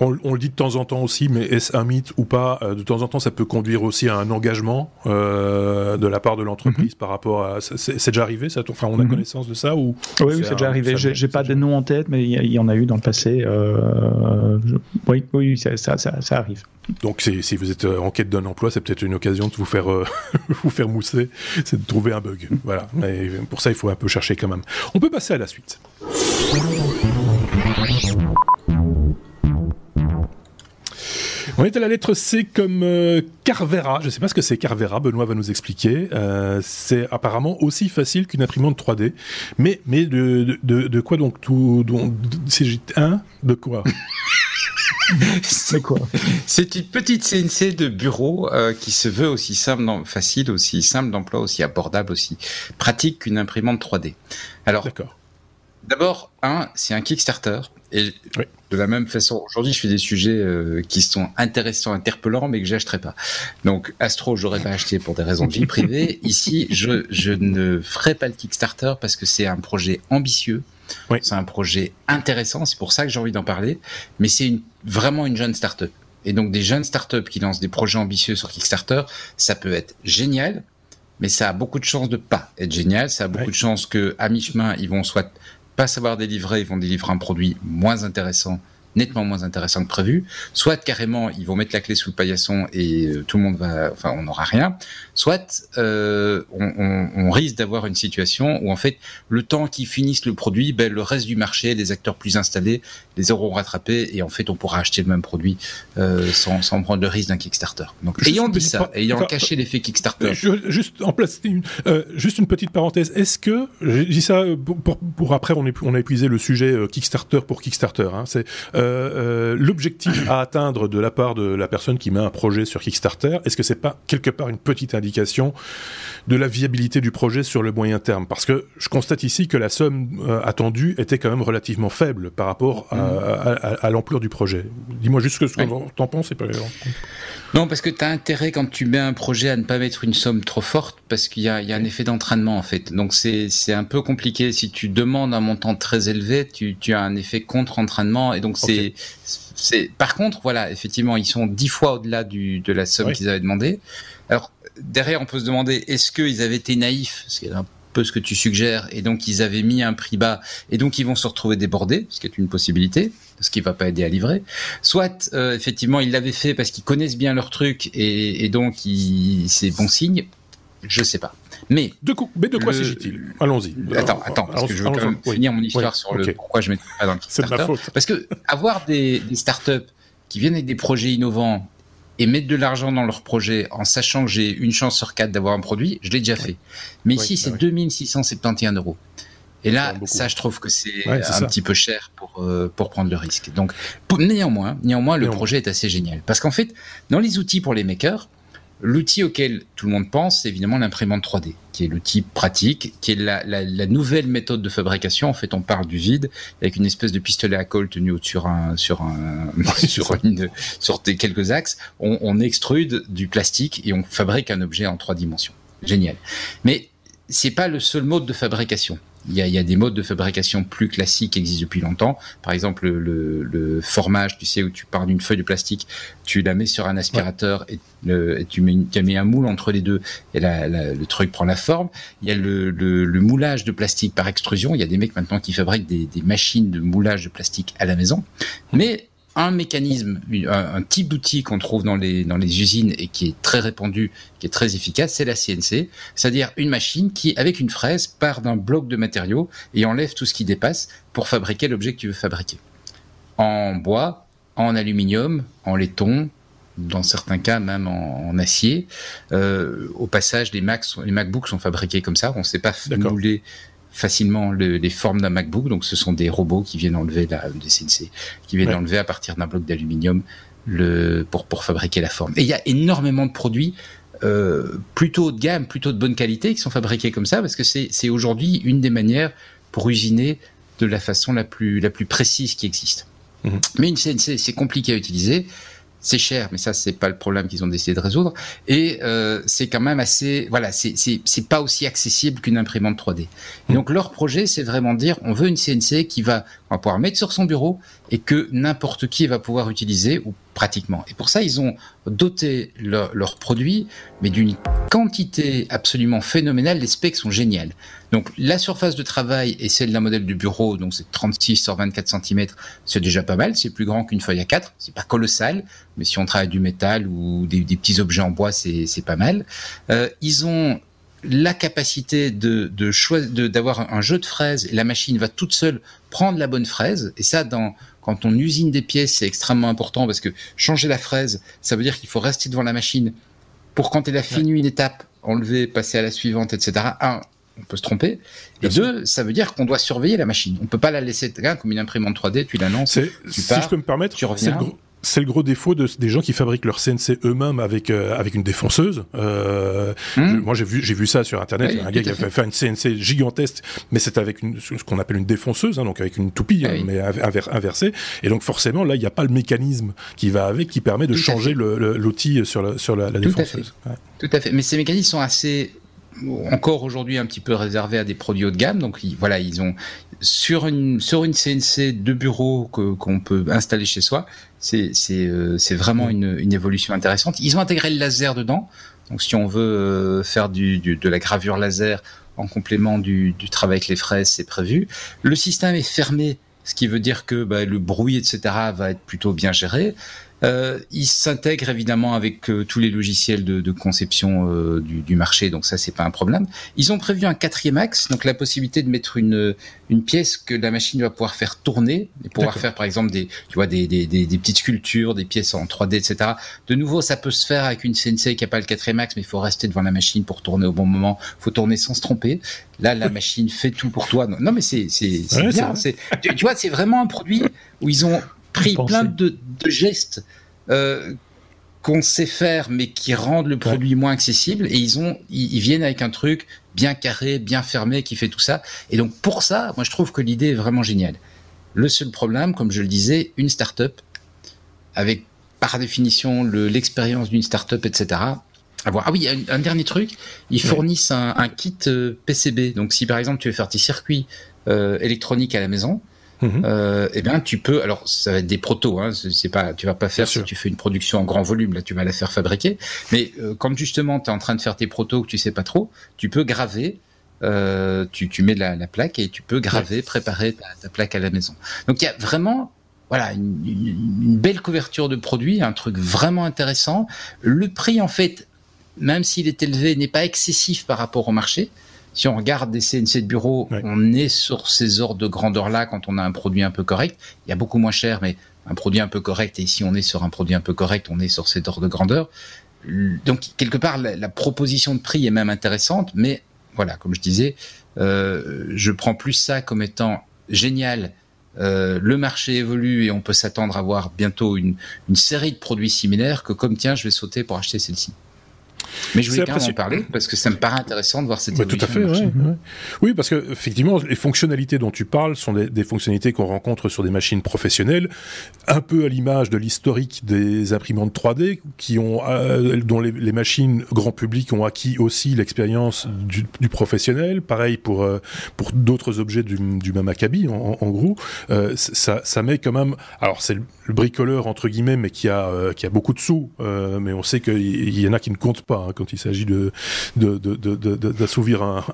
On, le dit de temps en temps aussi, mais est-ce un mythe ou pas euh, De temps en temps, ça peut conduire aussi à un engagement euh, de la part de l'entreprise mhm. par rapport à. C'est déjà arrivé ça Enfin, on a mhm. connaissance de ça ou Oui, oui c'est déjà arrivé. J'ai pas de nom en tête, mais il y, en a eu dans le passé. Euh, oui, oui, ça, ça, ça arrive. Donc si vous êtes en quête d'un emploi, c'est peut-être une occasion de vous faire vous faire mousser, c'est de trouver un bug. Voilà. Mais pour ça, il faut un peu chercher quand même. On peut passer à la suite. On est à la lettre C comme euh, Carvera. Je ne sais pas ce que c'est Carvera. Benoît va nous expliquer. Euh, c'est apparemment aussi facile qu'une imprimante 3D. Mais, mais de, de, quoi donc tout C'est un De quoi? C'est quoi? C'est une petite CNC de bureau euh, qui se veut aussi simple, facile, aussi simple d'emploi, aussi abordable, aussi pratique qu'une imprimante 3D. Alors, d'abord, un, c'est un Kickstarter. Et de la même façon, aujourd'hui, je fais des sujets euh, qui sont intéressants, interpellants, mais que j'achèterai pas. Donc, Astro, j'aurais pas acheté pour des raisons de vie privée. Ici, je, je ne ferai pas le Kickstarter parce que c'est un projet ambitieux. C'est un projet intéressant, c'est pour ça que j'ai envie d'en parler. Mais c'est une, vraiment une jeune start-up. Et donc, des jeunes start-up qui lancent des projets ambitieux sur Kickstarter, ça peut être génial, mais ça a beaucoup de chances de pas être génial. Ça a beaucoup de chances que, à mi-chemin, ils vont soit pas savoir délivrer, ils vont délivrer un produit moins intéressant nettement moins intéressant que prévu, soit carrément ils vont mettre la clé sous le paillasson et euh, tout le monde va, enfin on n'aura rien, soit euh, on, on, on, risque d'avoir une situation où en fait le temps qu'ils finissent le produit, ben, le reste du marché, les acteurs plus installés, les auront rattrapés et en fait on pourra acheter le même produit euh, sans, sans prendre le risque d'un Kickstarter. Donc ayant dit ça, ayant caché l'effet Kickstarter, juste en place, une, euh, juste une petite parenthèse. Est-ce que j'ai dit ça pour, pour, après on, est, on a épuisé le sujet euh, Kickstarter pour Kickstarter. Hein, c'est euh, euh, l'objectif à atteindre de la part de la personne qui met un projet sur Kickstarter, est-ce que c'est pas quelque part une petite indication de la viabilité du projet sur le moyen terme? Parce que je constate ici que la somme euh, attendue était quand même relativement faible par rapport à, mm. l'ampleur du projet. Dis-moi juste ce que t'en penses. Pas... Non, parce que tu as intérêt quand tu mets un projet à ne pas mettre une somme trop forte parce qu'il y a, y a un effet d'entraînement en fait. Donc c'est un peu compliqué. Si tu demandes un montant très élevé, tu, tu as un effet contre-entraînement et donc c'est c'est. Par contre, voilà, effectivement, ils sont dix fois au-delà de la somme qu'ils avaient demandé. Alors derrière, on peut se demander est-ce qu'ils avaient été naïfs C'est un peu ce que tu suggères, et donc ils avaient mis un prix bas, et donc ils vont se retrouver débordés, ce qui est une possibilité, ce qui va pas aider à livrer. Soit euh, effectivement ils l'avaient fait parce qu'ils connaissent bien leur truc et, et donc c'est bon signe. Je sais pas. Mais de, mais de quoi s'agit-il? Allons-y. Attends, attends, parce que je veux quand même finir mon histoire sur le pourquoi je mets pas dans le C'est de ma faute. Parce que avoir des, des startups qui viennent avec des projets innovants et mettre de l'argent dans leur projet en sachant que j'ai une chance sur quatre d'avoir un produit, je l'ai déjà fait. Mais ici, c'est 2671 euros. Et là, ça, je trouve que c'est un petit peu cher pour, euh, pour prendre le risque. Donc, néanmoins, néanmoins, le projet est assez génial. Parce qu'en fait, dans les outils pour les makers, L'outil auquel tout le monde pense, c'est évidemment l'imprimante 3D, qui est l'outil pratique, qui est la, nouvelle méthode de fabrication. En fait, on part du vide avec une espèce de pistolet à colle tenu sur un, sur un, sur une, sur des quelques axes. On, on extrude du plastique et on fabrique un objet en trois dimensions. Génial. Mais c'est pas le seul mode de fabrication. Il y, a, des modes de fabrication plus classiques qui existent depuis longtemps. Par exemple, le, formage, tu sais, où tu pars d'une feuille de plastique, tu la mets sur un aspirateur et, tu, mets, un moule entre les deux et le truc prend la forme. Il y a le, moulage de plastique par extrusion. Il y a des mecs maintenant qui fabriquent des, des machines de moulage de plastique à la maison. Mais un mécanisme, un, type d'outil qu'on trouve dans les, dans les usines et qui est très répandu, qui est très efficace, c'est la CNC, c'est-à-dire une machine qui, avec une fraise, part d'un bloc de matériaux et enlève tout ce qui dépasse pour fabriquer l'objet que tu veux fabriquer. En bois, en aluminium, en laiton, dans certains cas même en, acier. Euh, au passage, les, Macs, les MacBooks sont fabriqués comme ça. On ne sait pas mouler facilement les formes d'un MacBook. Donc, ce sont des robots qui viennent enlever la, des CNC, qui viennent enlever à partir d'un bloc d'aluminium le pour pour fabriquer la forme. Et il y a énormément de produits euh, plutôt haut de gamme, plutôt de bonne qualité qui sont fabriqués comme ça parce que c'est aujourd'hui une des manières pour usiner de la façon la plus la plus précise qui existe. Mhm. Mais une CNC, c'est compliqué à utiliser c'est cher, mais ça c'est pas le problème qu'ils ont décidé de résoudre. Et euh, c'est quand même assez, voilà, c'est c'est pas aussi accessible qu'une imprimante 3D. Et donc leur projet, c'est vraiment dire, on veut une CNC qui va, on va pouvoir mettre sur son bureau et que n'importe qui va pouvoir utiliser ou pratiquement. Et pour ça, ils ont doté leurs leur produits, mais d'une quantité absolument phénoménale. Les specs sont géniales. Donc la surface de travail est celle d'un modèle de bureau, donc c'est 36 sur 24 cm, c'est déjà pas mal, c'est plus grand qu'une feuille à 4, c'est pas colossal, mais si on travaille du métal ou des, petits objets en bois, c'est pas mal. Euh, ils ont la capacité de, de d'avoir un jeu de fraises et la machine va toute seule prendre la bonne fraise. Et ça dans quand on usine des pièces c'est extrêmement important parce que changer la fraise ça veut dire qu'il faut rester devant la machine pour quand elle a fini une étape enlever passer à la suivante etc un on peut se tromper. Et deux, ça veut dire qu'on doit surveiller la machine. On peut pas la laisser comme une imprimante 3D, tu la lances, tu si je peux me permettre, tu reviens c'est le gros défaut de, des gens qui fabriquent leur CNC eux-mêmes avec euh, avec une défonceuse. Euh, hmm. moi, j'ai vu j'ai vu ça sur internet. un gars qui a fait, une CNC gigantesque, mais c'est avec une, ce qu'on appelle une défonceuse, hein, donc avec une toupie, hein, mais inversée. Et donc forcément, là, il n'y a pas le mécanisme qui va avec, qui permet de changer l'outil sur la sur la, défonceuse. Tout à fait. Mais ces mécanismes sont assez encore aujourd'hui un petit peu réservé à des produits haut de gamme. Donc voilà, ils ont sur une sur une CNC de bureau qu'on peut installer chez soi. C'est c'est euh, c'est vraiment une, une évolution intéressante. Ils ont intégré le laser dedans. Donc si on veut euh, faire du, du, de la gravure laser en complément du, du travail avec les fraises, c'est prévu. Le système est fermé, ce qui veut dire que bah, le bruit, etc., va être plutôt bien géré. Euh, il s'intègre évidemment avec euh, tous les logiciels de, de conception euh, du, du, marché, donc ça c'est pas un problème. Ils ont prévu un quatrième axe, donc la possibilité de mettre une une pièce que la machine va pouvoir faire tourner, et pouvoir faire par exemple des tu vois des, des, des, des, petites sculptures, des pièces en 3D, etc. De nouveau, ça peut se faire avec une CNC qui a pas le quatrième axe, mais il faut rester devant la machine pour tourner au bon moment. faut tourner sans se tromper. Là, la machine fait tout pour toi. Non, mais c'est c'est bien. Tu, tu vois, c'est vraiment un produit où ils ont pris plein de, de gestes euh, qu'on sait faire, mais qui rendent le produit moins accessible. Et ils ont, ils, viennent avec un truc bien carré, bien fermé, qui fait tout ça. Et donc pour ça, moi je trouve que l'idée est vraiment géniale. Le seul problème, comme je le disais, une start-up avec par définition l'expérience d'une start-up, etc. Ah oui, un, dernier truc, ils fournissent un, un, kit euh, PCB. Donc si par exemple tu veux faire tes circuits euh, électroniques à la maison, Mhm. euh, eh bien, tu peux. Alors, ça va être des protos. Hein, c'est pas, tu vas pas faire si tu fais une production en grand volume. Là, tu vas la faire fabriquer. Mais euh, quand justement, tu es en train de faire tes protos que tu sais pas trop, tu peux graver. Euh, tu, tu mets la, la, plaque et tu peux graver, préparer ta, ta, plaque à la maison. Donc, il y a vraiment voilà une, une, belle couverture de produits, un truc vraiment intéressant. Le prix, en fait, même s'il est élevé, n'est pas excessif par rapport au marché. Si on regarde des CNC de bureau, on est sur ces ordres de grandeur-là quand on a un produit un peu correct. Il y a beaucoup moins cher, mais un produit un peu correct. Et si on est sur un produit un peu correct, on est sur cet ordre de grandeur. Donc, quelque part, la, proposition de prix est même intéressante, mais voilà, comme je disais, euh, je prends plus ça comme étant génial. Euh, le marché évolue et on peut s'attendre à voir bientôt une, une série de produits similaires que comme tiens, je vais sauter pour acheter celle-ci. Mais je voulais quand même en parler parce que ça me paraît intéressant de voir cette évolution. Tout à fait, Oui, parce que effectivement, les fonctionnalités dont tu parles sont des, fonctionnalités qu'on rencontre sur des machines professionnelles, un peu à l'image de l'historique des imprimantes 3D, qui ont, euh, dont les, machines grand public ont acquis aussi l'expérience du, professionnel. Pareil pour euh, pour d'autres objets du, du, même acabit, en, gros. Euh, ça, ça met quand même. Alors c'est le, bricoleur entre guillemets, mais qui a qui a beaucoup de sous, mais on sait qu'il y en a qui ne comptent pas Hein, quand il s'agit de, d'assouvir un,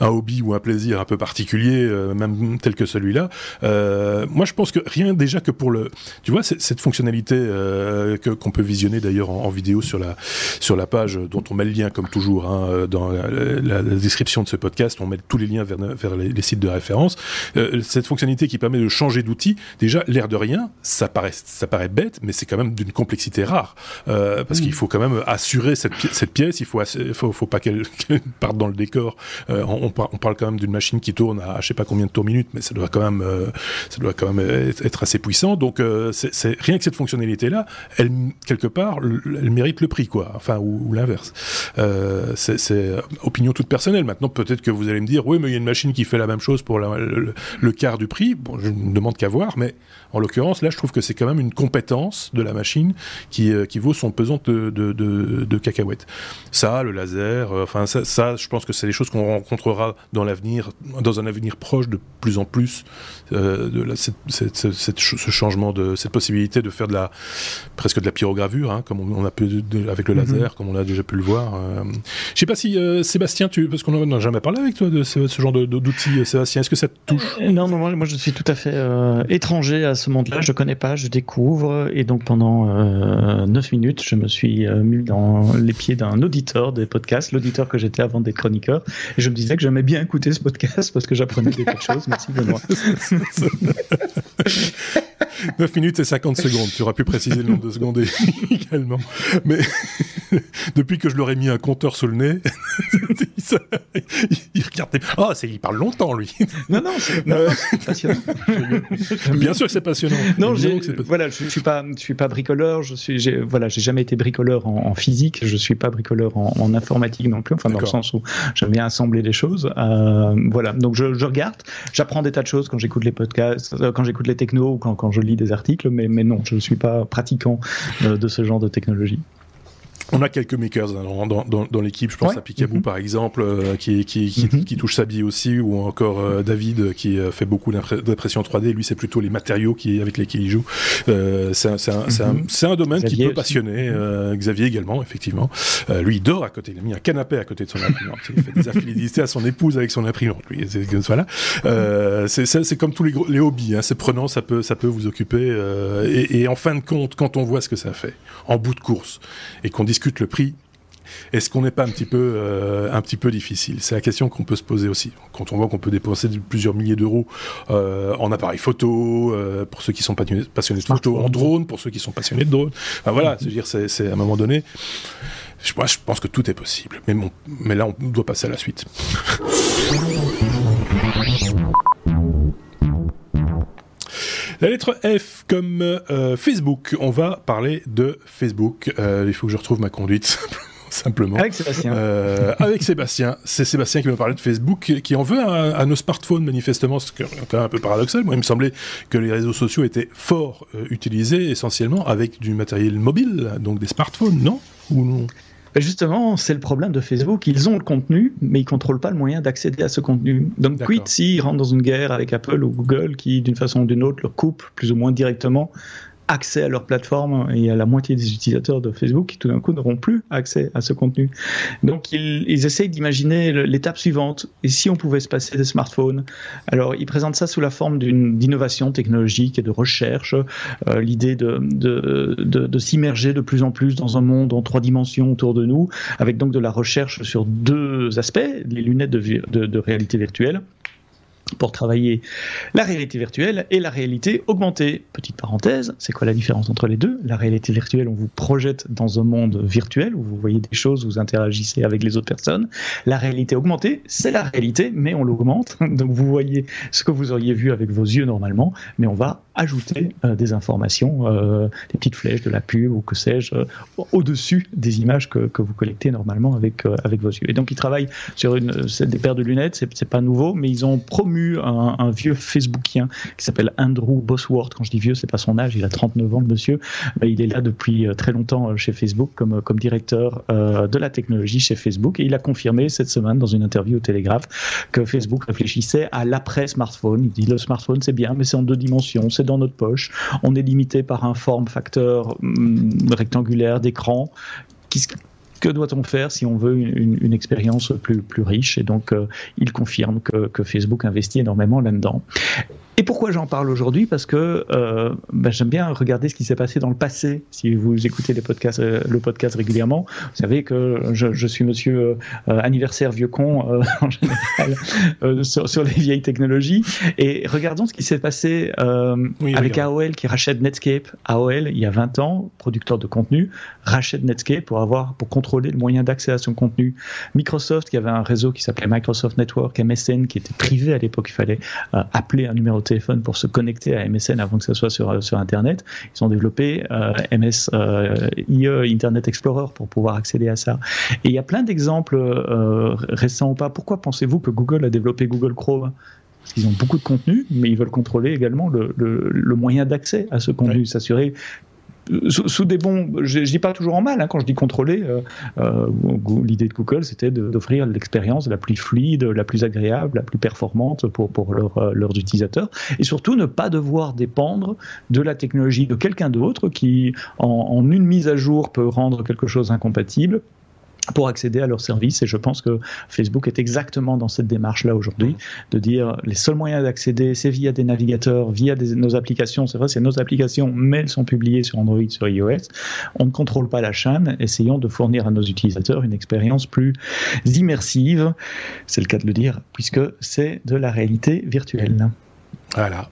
un, hobby ou un plaisir un peu particulier, euh, même tel que celui-là. Euh, moi, je pense que rien déjà que pour le, tu vois, cette fonctionnalité euh, que, qu'on peut visionner d'ailleurs en, vidéo sur la sur la page dont on met le lien comme toujours hein, dans la, description de ce podcast, on met tous les liens vers, vers les, sites de référence. cette fonctionnalité qui permet de changer d'outil, déjà l'air de rien, ça paraît ça paraît bête, mais c'est quand même d'une complexité rare parce mmh. qu'il faut quand même assurer cette, pièce, il faut, faut, faut pas qu'elle parte dans le décor. Euh, on, parle quand même d'une machine qui tourne à je sais pas combien de tours minutes, mais ça doit quand même, euh, ça doit quand même être, assez puissant. Donc euh, c'est rien que cette fonctionnalité-là, elle quelque part, elle mérite le prix, quoi. Enfin ou, l'inverse. c'est opinion toute personnelle. Maintenant, peut-être que vous allez me dire, oui, mais il y a une machine qui fait la même chose pour le, le, quart du prix. Bon, je ne demande qu'à voir, mais en l'occurrence, là, je trouve que c'est quand même une compétence de la machine qui, qui vaut son pesant de, de, de, de cacahuètes. Ça, le laser, euh, enfin ça, je pense que c'est des choses qu'on rencontrera dans l'avenir, dans un avenir proche de plus en plus, euh, de ce changement de cette possibilité de faire de la presque de la pyrogravure, hein, comme on, a pu avec le mhm. laser, comme on a déjà pu le voir. Euh. Je sais pas si Sébastien, tu, parce qu'on n'a jamais parlé avec toi de ce, genre d'outils, Sébastien, est-ce que ça te touche? Non, non, moi je suis tout à fait étranger à ce monde-là, je connais pas, je découvre, et donc pendant 9 minutes, je me suis mis dans les pieds d'un auditeur des podcasts, l'auditeur que j'étais avant d'être chroniqueur. Et je me disais que j'aimais bien écouter ce podcast parce que j'apprenais des de choses. Merci Benoît. 9 minutes et 50 secondes. Tu auras pu préciser le nombre de secondes également. Mais depuis que je leur ai mis un compteur sous le nez, il, regarde. Ah, oh, il parle longtemps, lui. Non, non, c'est euh, passionnant. Bien sûr que c'est passionnant. Non, voilà, je, ne suis pas, je suis pas bricoleur. Je suis, voilà, j'ai jamais été bricoleur en, physique. Je suis pas bricoleur en, informatique non plus. Enfin, dans le sens où j'aime bien assembler des choses. Euh, voilà. Donc, je, je regarde. J'apprends des tas de choses quand j'écoute les podcasts, euh, quand j'écoute les technos ou quand, quand je lis des articles. Mais, mais non, je ne suis pas pratiquant de ce genre de technologie. On a quelques makers hein, dans, dans, dans l'équipe, je pense à Picaboo mhm. par exemple, euh, qui, qui, qui, mhm. qui, touche sa bille aussi, ou encore euh, David qui euh, fait beaucoup d'impression 3D. Lui, c'est plutôt les matériaux qui, avec lesquels il joue. c'est un, un, mhm. un, domaine qui peut passionner. Xavier également, effectivement. lui, il dort à côté. Il a mis un canapé à côté de son imprimante. Il fait des affinités à son épouse avec son imprimante. Lui, voilà. c'est comme tous les, les hobbies. Hein. C'est prenant, ça peut, ça peut vous occuper. Et, et, en fin de compte, quand on voit ce que ça fait en bout de course et qu'on dit discute le prix, est-ce qu'on n'est pas un petit peu, euh, un petit peu difficile? C'est la question qu'on peut se poser aussi. Quand on voit qu'on peut dépenser plusieurs milliers d'euros euh, en appareil photo, euh, pour ceux qui sont passionnés, de photo, en drone, pour ceux qui sont passionnés de drone. Enfin, voilà, mm-hmm. dire, c'est à un moment donné. Je, moi, je pense que tout est possible. Mais, bon, mais là, on doit passer à la suite. La lettre F comme euh, Facebook. On va parler de Facebook. Euh, il faut que je retrouve ma conduite. simplement. Avec Sébastien. Euh, avec Sébastien. C'est Sébastien qui me parlait de Facebook, qui en veut à, nos smartphones, manifestement, ce qui est un peu paradoxal. Moi, il me semblait que les réseaux sociaux étaient fort utilisés essentiellement avec du matériel mobile, donc des smartphones, non? Ou non? Justement, c'est le problème de Facebook. Ils ont le contenu, mais ils contrôlent pas le moyen d'accéder à ce contenu. Donc, quid s'ils rentrent dans une guerre avec Apple ou Google qui, d'une façon ou d'une autre, leur coupe plus ou moins directement accès à leur plateforme et à la moitié des utilisateurs de Facebook qui tout d'un coup n'auront plus accès à ce contenu. Donc ils, essayent d'imaginer l'étape suivante. Et si on pouvait se passer des smartphones? Alors ils présentent ça sous la forme d'une d'innovation technologique et de recherche. Euh, L'idée de, de, de, de s'immerger de plus en plus dans un monde en trois dimensions autour de nous, avec donc de la recherche sur deux aspects, les lunettes de, de réalité virtuelle pour travailler la réalité virtuelle et la réalité augmentée. Petite parenthèse, c'est quoi la différence entre les deux? La réalité virtuelle, on vous projette dans un monde virtuel où vous voyez des choses, vous interagissez avec les autres personnes. La réalité augmentée, c'est la réalité, mais on l'augmente. Donc vous voyez ce que vous auriez vu avec vos yeux normalement, mais on va ajouter euh, des informations, euh, des petites flèches, de la pub ou que sais-je, euh, au-dessus des images que, vous collectez normalement avec, avec vos yeux. Et donc ils travaillent sur une, des paires de lunettes, c'est pas nouveau, mais ils ont promu un, vieux Facebookien qui s'appelle Andrew Bosworth. Quand je dis vieux, c'est pas son âge, il a 39 ans, monsieur. Il est là depuis très longtemps chez Facebook comme, comme directeur de la technologie chez Facebook. Et il a confirmé cette semaine dans une interview au Télégraphe que Facebook réfléchissait à l'après-smartphone. Il dit le smartphone, c'est bien, mais c'est en deux dimensions, c'est dans notre poche. On est limité par un forme facteur hum, rectangulaire d'écran que doit-on faire si on veut une, une, expérience plus, plus riche? Et donc, euh, il confirme que, que, Facebook investit énormément là-dedans. Et pourquoi j'en parle aujourd'hui? Parce que euh, ben, j'aime bien regarder ce qui s'est passé dans le passé. Si vous écoutez les podcasts, euh, le podcast régulièrement, vous savez que je, je suis monsieur euh, anniversaire vieux con en général sur, sur, les vieilles technologies. Et regardons ce qui s'est passé oui, avec regarde. AOL qui rachète Netscape. AOL, il y a 20 ans, producteur de contenu, rachète Netscape pour avoir pour contrôler le moyen d'accès à son contenu. Microsoft, qui avait un réseau qui s'appelait Microsoft Network, MSN, qui était privé à l'époque, il fallait appeler un numéro de téléphone pour se connecter à MSN avant que ça soit sur, sur Internet. Ils ont développé euh, MS euh, IE Internet Explorer pour pouvoir accéder à ça. Et il y a plein d'exemples euh, récents ou pas. Pourquoi pensez-vous que Google a développé Google Chrome? Parce qu'ils ont beaucoup de contenu, mais ils veulent contrôler également le, le, le moyen d'accès à ce contenu, s'assurer sous, des bons, je, dis pas toujours en mal, hein, quand je dis contrôler, euh, euh, l'idée de Google c'était d'offrir l'expérience la plus fluide, la plus agréable, la plus performante pour, euh, leurs utilisateurs, et surtout ne pas devoir dépendre de la technologie de quelqu'un d'autre qui, en une mise à jour, peut rendre quelque chose incompatible pour accéder à leurs services. Et je pense que Facebook est exactement dans cette démarche-là aujourd'hui, de dire les seuls moyens d'accéder, c'est via des navigateurs, via des, nos applications. C'est vrai, c'est nos applications, mais elles sont publiées sur Android, sur iOS. On ne contrôle pas la chaîne. Essayons de fournir à nos utilisateurs une expérience plus immersive. C'est le cas de le dire, puisque c'est de la réalité virtuelle. Voilà.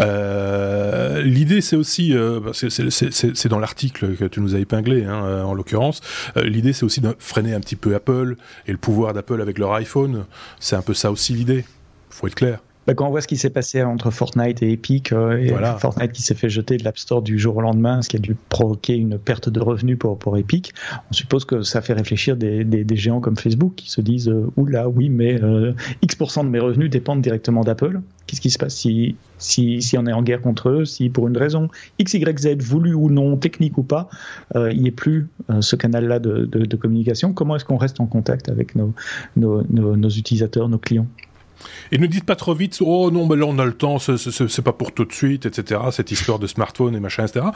Euh, L'idée, c'est aussi, euh, c'est dans l'article que tu nous as épinglé, hein, en l'occurrence. Euh, L'idée, c'est aussi de freiner un petit peu Apple et le pouvoir d'Apple avec leur iPhone. C'est un peu ça aussi l'idée. Faut être clair. Bah, quand on voit ce qui s'est passé entre Fortnite et Epic, euh, et voilà. Fortnite qui s'est fait jeter de l'App Store du jour au lendemain, ce qui a dû provoquer une perte de revenus pour, pour Epic, on suppose que ça fait réfléchir des, des, des géants comme Facebook qui se disent euh, Oula, oui, mais euh, X% de mes revenus dépendent directement d'Apple. Qu'est-ce qui se passe si, si, si on est en guerre contre eux, si pour une raison X, Y, Z, voulu ou non, technique ou pas, il n'y ait plus ce canal-là de, de, de, communication Comment est-ce qu'on reste en contact avec nos, nos, nos, nos utilisateurs, nos clients? Et ne dites pas trop vite, oh non, mais là on a le temps, c'est pas pour tout de suite, etc. Cette histoire de smartphone et machin, etc.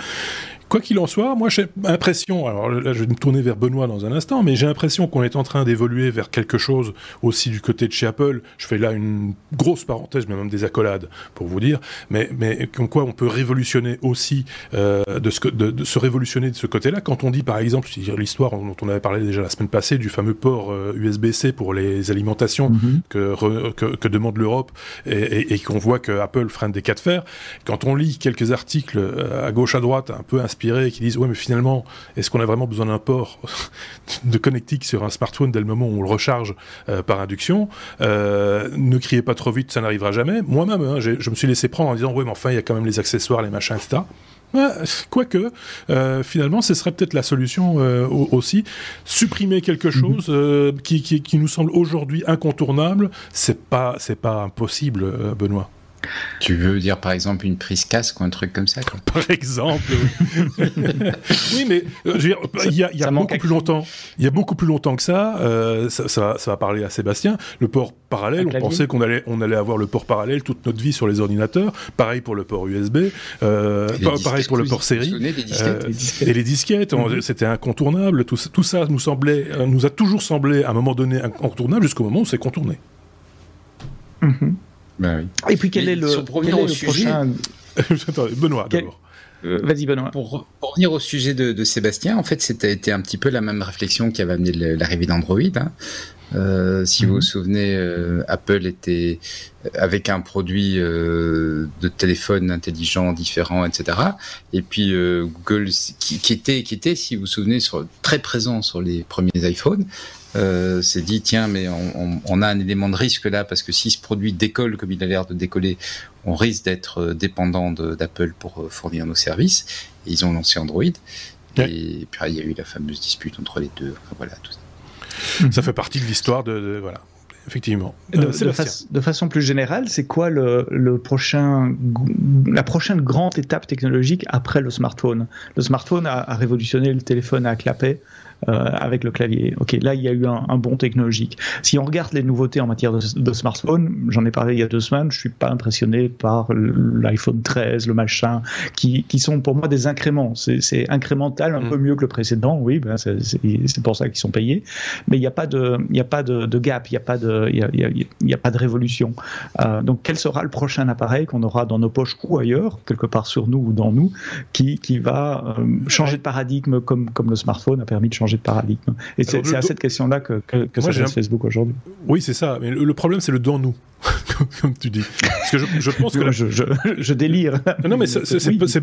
Quoi qu'il en soit, moi j'ai l'impression, alors là je vais me tourner vers Benoît dans un instant, mais j'ai l'impression qu'on est en train d'évoluer vers quelque chose aussi du côté de chez Apple. Je fais là une grosse parenthèse, mais même des accolades pour vous dire, mais, mais comme quoi on peut révolutionner aussi, euh, de, ce, de, de, se révolutionner de ce côté-là. Quand on dit par exemple, l'histoire dont on avait parlé déjà la semaine passée du fameux port euh, USB-C pour les alimentations mm -hmm. que, re, que, que, demande l'Europe et, qu'on voit que Apple freine des cas de fer, quand on lit quelques articles euh, à gauche à droite un peu inspirés, qui disent ouais mais finalement est-ce qu'on a vraiment besoin d'un port de connectique sur un smartphone dès le moment où on le recharge euh, par induction? Euh, ne criez pas trop vite ça n'arrivera jamais. Moi-même hein, je me suis laissé prendre en disant oui mais enfin il y a quand même les accessoires les machins etc Ouais, Quoique, euh, finalement, ce serait peut-être la solution euh, aussi. Supprimer quelque mhm. chose euh, qui, qui, qui, nous semble aujourd'hui incontournable, c'est pas, c'est pas impossible, Benoît. Tu veux dire par exemple une prise casque ou un truc comme ça Par exemple. oui, mais euh, il y a, beaucoup plus longtemps. Il y a beaucoup plus longtemps que ça. Euh, ça, va parler à Sébastien. Le port parallèle. On pensait qu'on allait, on allait avoir le port parallèle toute notre vie sur les ordinateurs. Pareil pour le port USB. Euh, pareil pour le port série. Et les disquettes. Mhm. C'était incontournable. Tout, tout, ça nous semblait, nous a toujours semblé à un moment donné incontournable jusqu'au moment où c'est contourné. Ben Et puis quel est le, prochain Benoît d'abord. Euh, vas-y Benoît. Pour, revenir au sujet de, Sébastien, en fait, c'était un petit peu la même réflexion qui avait amené l'arrivée d'Android. Hein. Euh, si vous vous mhm. souvenez, euh, Apple était avec un produit de téléphone intelligent différent, etc. Et puis Google, qui, était, qui était, si vous vous souvenez, sur, très présent sur les premiers iPhones, euh, s'est dit tiens mais on, a un élément de risque là parce que si ce produit décolle comme il a l'air de décoller, on risque d'être euh, dépendant d'Apple pour euh, fournir nos services. Et ils ont lancé Android. Et puis il y a eu la fameuse dispute entre les deux. voilà tout ça. Ça fait partie de l'histoire de, voilà effectivement. De, façon plus générale, c'est quoi le, le, prochain, la prochaine grande étape technologique après le smartphone? Le smartphone a, a révolutionné le téléphone à clapet. Euh, avec le clavier. Ok, là il y a eu un, un, bond technologique. Si on regarde les nouveautés en matière de, de smartphone, j'en ai parlé il y a deux semaines, je suis pas impressionné par l'iPhone 13, le machin, qui, qui sont pour moi des incréments. C'est incrémental, un mm. peu mieux que le précédent, oui, ben c'est pour ça qu'ils sont payés. Mais il n'y a pas de, il a pas de, de gap, il n'y a pas de, il y a, y, y a, pas de révolution. Euh, donc quel sera le prochain appareil qu'on aura dans nos poches ou ailleurs, quelque part sur nous ou dans nous, qui, qui va euh, changer de paradigme comme, comme le smartphone a permis de changer de paradigme. Et c'est à cette question-là que, que, que Facebook aujourd'hui. Oui, c'est ça. Mais le, problème, c'est le dans nous, comme tu dis. Parce que je, pense que je, je, délire. Non, mais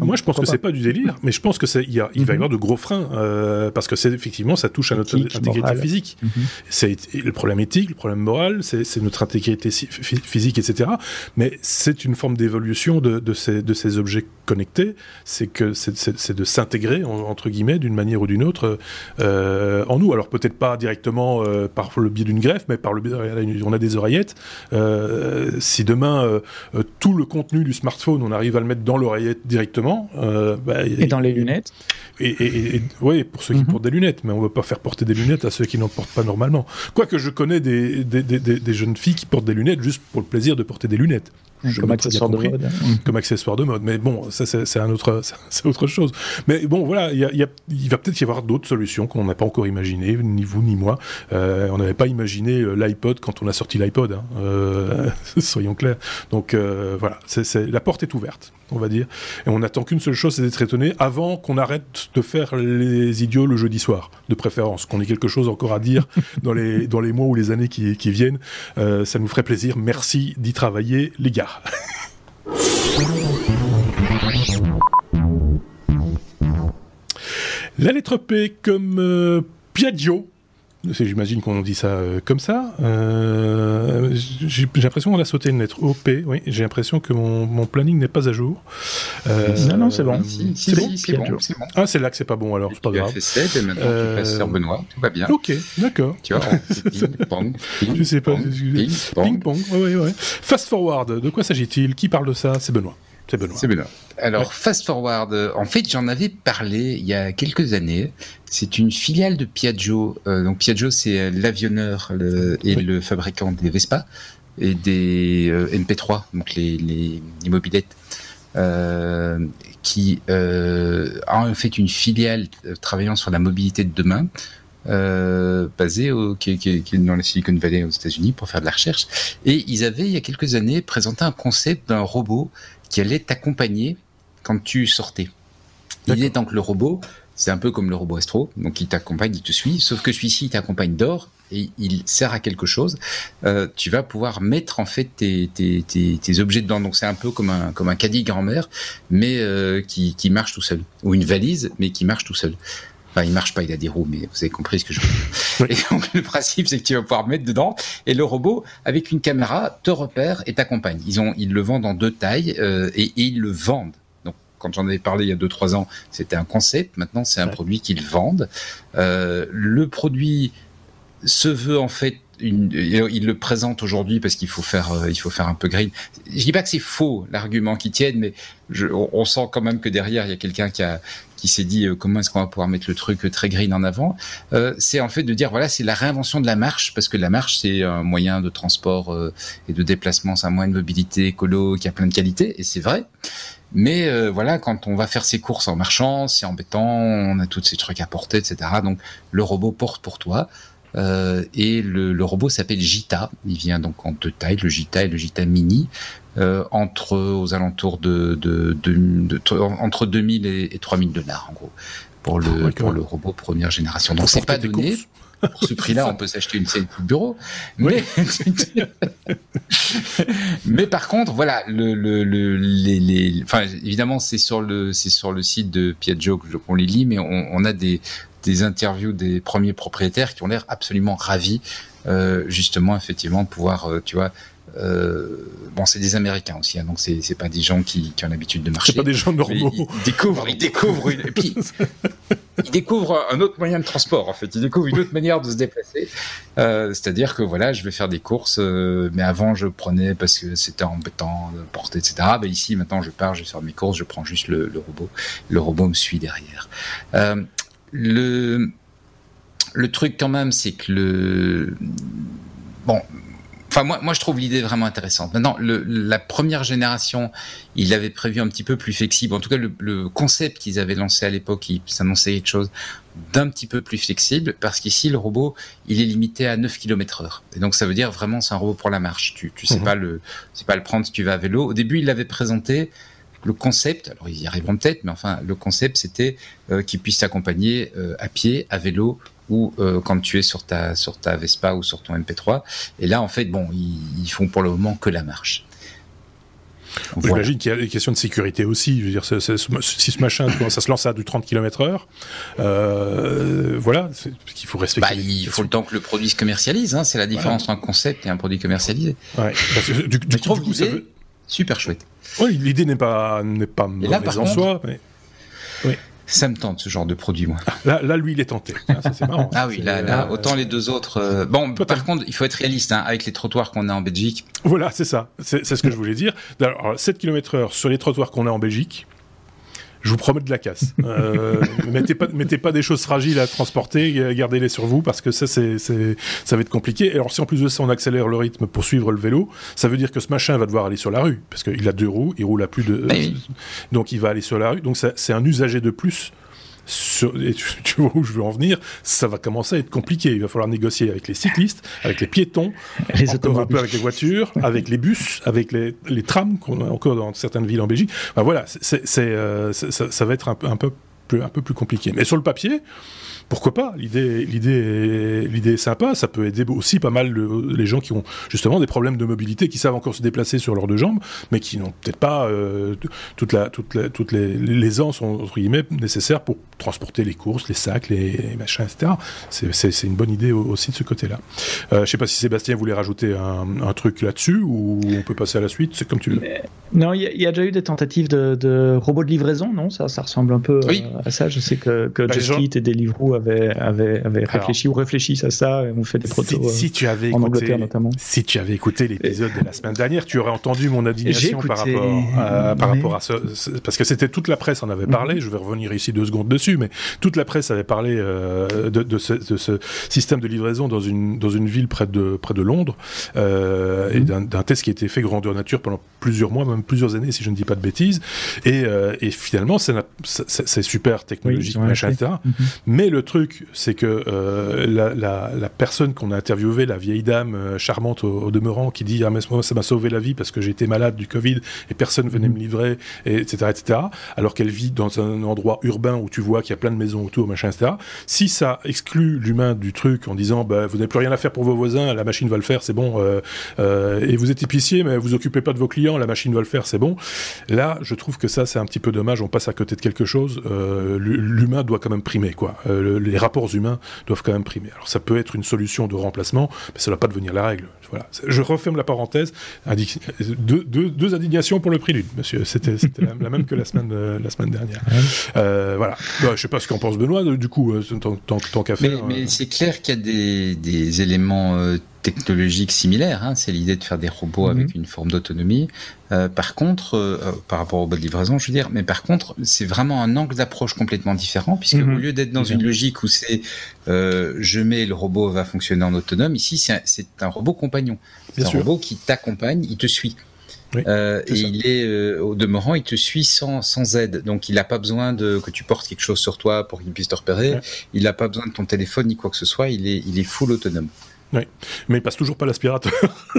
moi, je pense que c'est pas du délire, mais je pense que il, y a, il va y mhm. avoir de gros freins euh, parce que c'est effectivement, ça touche à notre intégrité physique. Mhm. C'est le problème éthique, le problème moral, c'est notre intégrité physique, etc. Mais c'est une forme d'évolution de, de, ces, de ces objets connectés. C'est que c'est de s'intégrer entre guillemets d'une manière ou d'une autre. Euh, euh, en nous. Alors peut-être pas directement euh, par le biais d'une greffe, mais par le biais, on a des oreillettes. Euh, si demain tout le contenu du smartphone, on arrive à le mettre dans l'oreillette directement, bah, et dans les lunettes. Et, oui, pour ceux qui mhm. portent des lunettes, mais on ne veut pas faire porter des lunettes à ceux qui n'en portent pas normalement. Quoique je connais des, des, jeunes filles qui portent des lunettes juste pour le plaisir de porter des lunettes comme accessoire de mode. Hein. Comme accessoire de mode. Mais bon, ça c'est un autre, c'est autre chose. Mais bon, voilà, y y a, il va peut-être y avoir d'autres solutions qu'on n'a pas encore imaginées, ni vous ni moi. Euh, on n'avait pas imaginé euh, l'iPod quand on a sorti l'iPod. Hein. Euh, soyons clairs. Donc euh, voilà, c'est la porte est ouverte, on va dire. Et on n'attend qu'une seule chose, c'est d'être étonné avant qu'on arrête de faire les idiots le jeudi soir, de préférence. Qu'on ait quelque chose encore à dire dans les dans les mois ou les années qui, qui viennent. ça nous ferait plaisir. Merci d'y travailler, les gars. La lettre P comme euh, Piaggio J'imagine qu'on dit ça euh, comme ça. Euh, j'ai l'impression qu'on a sauté une lettre OP. Oui, j'ai l'impression que mon, mon planning n'est pas à jour. Euh, non, non, c'est bon. c'est bon, bon, bon, Ah, c'est là que c'est pas bon alors. C'est pas tu grave. as fait 7 et maintenant tu passes sur Benoît. Tout va bien. Ok, d'accord. Tu vois, ping pong. je sais pas. Ping pong. Ping pong. Ouais, ouais, Fast forward. De quoi s'agit-il? Qui parle de ça? C'est Benoît. C'est Benoît. C'est Benoît. Alors, Fast Forward, en fait, j'en avais parlé il y a quelques années. C'est une filiale de Piaggio. Euh, donc, Piaggio, c'est l'avionneur et le fabricant des Vespa et des euh, MP3, donc les, les, mobilettes, euh, qui a en fait une filiale travaillant sur la mobilité de demain. basée au, qui, qui, qui, est dans la Silicon Valley aux États-Unis pour faire de la recherche. Et ils avaient, il y a quelques années, présenté un concept d'un robot qui allait t'accompagner quand tu sortais. L'idée tant que le robot, c'est un peu comme le robot Astro, donc il t'accompagne, il te suit, sauf que celui-ci il t'accompagne d'or et il sert à quelque chose. Euh, tu vas pouvoir mettre en fait tes, tes, tes, objets dedans, donc c'est un peu comme un comme un caddie grand-mère, mais euh, qui, qui marche tout seul, ou une valise, mais qui marche tout seul. Enfin, il marche pas, il a des roues, mais vous avez compris ce que je veux dire. Et donc, le principe, c'est que tu vas pouvoir mettre dedans, et le robot, avec une caméra, te repère et t'accompagne. Ils ont, ils le vendent en deux tailles, euh, et, ils le vendent. Donc, quand j'en avais parlé il y a deux, trois ans, c'était un concept. Maintenant, c'est un produit qu'ils vendent. Euh, le produit se veut, en fait, il le présente aujourd'hui parce qu'il faut faire, euh, il faut faire un peu green. Je dis pas que c'est faux l'argument qui tienne, mais je, on, sent quand même que derrière il y a quelqu'un qui a qui s'est dit euh, comment est-ce qu'on va pouvoir mettre le truc très green en avant. Euh, c'est en fait de dire voilà c'est la réinvention de la marche parce que la marche c'est un moyen de transport euh, et de déplacement, c'est un moyen de mobilité écolo qui a plein de qualités et c'est vrai. Mais euh, voilà, quand on va faire ses courses en marchant, c'est embêtant, on a tous ces trucs à porter, etc. Donc le robot porte pour toi. Euh, et le, le robot s'appelle Gita. Il vient donc en deux tailles, le Gita et le Gita Mini, euh, entre aux alentours de, de, de, de, entre 2000 et, et 3000 dollars en gros pour le oh pour le robot première génération. Donc c'est pas donné. Courses. Pour ce prix-là, on peut s'acheter une scène de bureau. Mais, mais par contre, voilà, le, le, le les, les, enfin, évidemment, c'est sur le, c'est sur le site de Piaggio qu'on les lit, mais on, on a des, des interviews des premiers propriétaires qui ont l'air absolument ravis, euh, justement, effectivement, de pouvoir, euh, tu vois, euh, bon, c'est des Américains aussi, hein, donc c'est pas des gens qui, qui ont l'habitude de marcher. C'est pas des gens normaux. Ils, ils, découvrent, ils découvrent, une, et puis ils découvrent un autre moyen de transport. En fait, ils découvrent une autre manière de se déplacer. Euh, C'est-à-dire que voilà, je vais faire des courses, euh, mais avant je prenais parce que c'était embêtant de porter, etc. Ben, ici, maintenant, je pars, je vais faire mes courses, je prends juste le, le robot. Le robot me suit derrière. Le le truc quand même, c'est que le bon Enfin, moi, moi, je trouve l'idée vraiment intéressante. Maintenant, le, la première génération, il avait prévu un petit peu plus flexible. En tout cas, le, le concept qu'ils avaient lancé à l'époque, il s'annonçait quelque chose d'un petit peu plus flexible, parce qu'ici, le robot, il est limité à 9 km heure. Et donc, ça veut dire vraiment, c'est un robot pour la marche. Tu, tu sais mmh. pas le, pas le prendre si tu vas à vélo. Au début, il l'avait présenté. Le concept, alors ils y arriveront peut-être, mais enfin, le concept, c'était euh, qu'il puisse t'accompagner euh, à pied, à vélo ou euh, quand tu es sur ta sur ta Vespa ou sur ton MP3. Et là, en fait, bon, ils, ils font pour le moment que la marche. Voilà. J'imagine qu'il y a des questions de sécurité aussi. Je veux dire, c est, c est, si ce machin ça se lance à du 30 km/h, euh, voilà, qu'il faut respecter. Bah, il faut le temps que le produit se commercialise. Hein, C'est la différence voilà. entre un concept et un produit commercialisé. Ouais. Parce que, du, du, coup, du coup, ça veut... super chouette. Oui, l'idée n'est pas n'est pas mauvaise là, en contre, soi. Mais... Oui. Ça me tente ce genre de produit, moi. Là, là lui, il est tenté. Ah, ça, marrant. ah oui, là, là, autant les deux autres. Euh... Bon, par contre, il faut être réaliste hein, avec les trottoirs qu'on a en Belgique. Voilà, c'est ça. C'est ce que je voulais dire. Alors, 7 km/h sur les trottoirs qu'on a en Belgique. Je vous promets de la casse. Euh, mettez pas, mettez pas des choses fragiles à transporter, gardez-les sur vous parce que ça, c'est, ça va être compliqué. Et alors, si en plus de ça, on accélère le rythme pour suivre le vélo, ça veut dire que ce machin va devoir aller sur la rue parce qu'il a deux roues, il roule à plus de, oui. donc il va aller sur la rue. Donc c'est un usager de plus sur, et tu, tu, vois où je veux en venir, ça va commencer à être compliqué. Il va falloir négocier avec les cyclistes, avec les piétons, les encore un peu avec les voitures, avec les bus, avec les, les trams qu'on a encore dans certaines villes en Belgique. Voilà, c'est, euh, ça, ça, va être un peu, un peu plus, un peu plus compliqué. Mais sur le papier, pourquoi pas? L'idée, l'idée, l'idée est sympa. Ça peut aider aussi pas mal le, les gens qui ont justement des problèmes de mobilité, qui savent encore se déplacer sur leurs deux jambes, mais qui n'ont peut-être pas euh, toute la, toute la, toutes les l'aisance entre guillemets nécessaires pour transporter les courses, les sacs, les, les machins, etc. C'est, une bonne idée aussi de ce côté-là. Euh, je sais pas si Sébastien voulait rajouter un, un truc là-dessus ou on peut passer à la suite. C'est comme tu veux. Mais, non, il y, y, a déjà eu des tentatives de, de robots de livraison, non? Ça, ça ressemble un peu oui. à ça. Je sais que, que bah, Just Eat et Deliveroo avait, avait réfléchi ou réfléchissent à ça et ont fait des protos si, si tu avais en écouté, Angleterre notamment. Si tu avais écouté l'épisode de la semaine dernière, tu aurais entendu mon indignation par rapport, à, par rapport à ce, parce que c'était toute la presse en avait parlé. -hmm. Je vais revenir ici deux secondes dessus, mais toute la presse avait parlé euh, de, de, ce, de, ce, système de livraison dans une, dans une ville près de, près de Londres euh, et d'un test qui a été fait grandeur nature pendant plusieurs mois, même plusieurs années, si je ne dis pas de bêtises. Et, euh, et finalement, c'est super technologique, oui, machin, etc. -hmm. Mais le truc, c'est que la, la, la, personne qu'on a interviewée, la vieille dame charmante au, au, demeurant, qui dit ah, mais ça m'a sauvé la vie parce que j'étais malade du Covid et personne venait -hmm. me livrer, et, etc., etc. Alors qu'elle vit dans un endroit urbain où tu vois qu'il y a plein de maisons autour, machin, etc. Si ça exclut l'humain du truc en disant bah, vous n'avez plus rien à faire pour vos voisins, la machine va le faire, c'est bon, euh, euh, et vous êtes épicier, mais vous occupez pas de vos clients, la machine va le faire, c'est bon. Là, je trouve que ça, c'est un petit peu dommage. On passe à côté de quelque chose. Euh, L'humain doit quand même primer, quoi. Le, les rapports humains doivent quand même primer. Alors, ça peut être une solution de remplacement, mais ça ne doit pas devenir la règle. Voilà. Je referme la parenthèse. Deux, deux, deux indignations pour le prélude, monsieur. C'était la, la, même que la semaine, la semaine dernière. Voilà. Bah, je sais pas ce qu'en pense Benoît, du coup, tant, tant, tant qu'à faire. Mais, mais c'est clair qu'il y a des, des éléments technologique similaire. Hein. C'est l'idée de faire des robots mhm. avec une forme d'autonomie. Euh, par contre, euh, euh, par rapport au robot de livraison, je veux dire, mais par contre, c'est vraiment un angle d'approche complètement différent, puisque mhm. au lieu d'être dans une logique où c'est je mets le robot va fonctionner en autonome, ici c'est un, robot compagnon. C'est un robot qui t'accompagne, il te suit. Et il est au demeurant, il te suit sans, sans aide. Donc il n'a pas besoin de que tu portes quelque chose sur toi pour qu'il puisse te repérer. Il n'a pas besoin de ton téléphone ni quoi que ce soit. Il est, il est full autonome. Oui, mais il passe toujours pas l'aspirateur.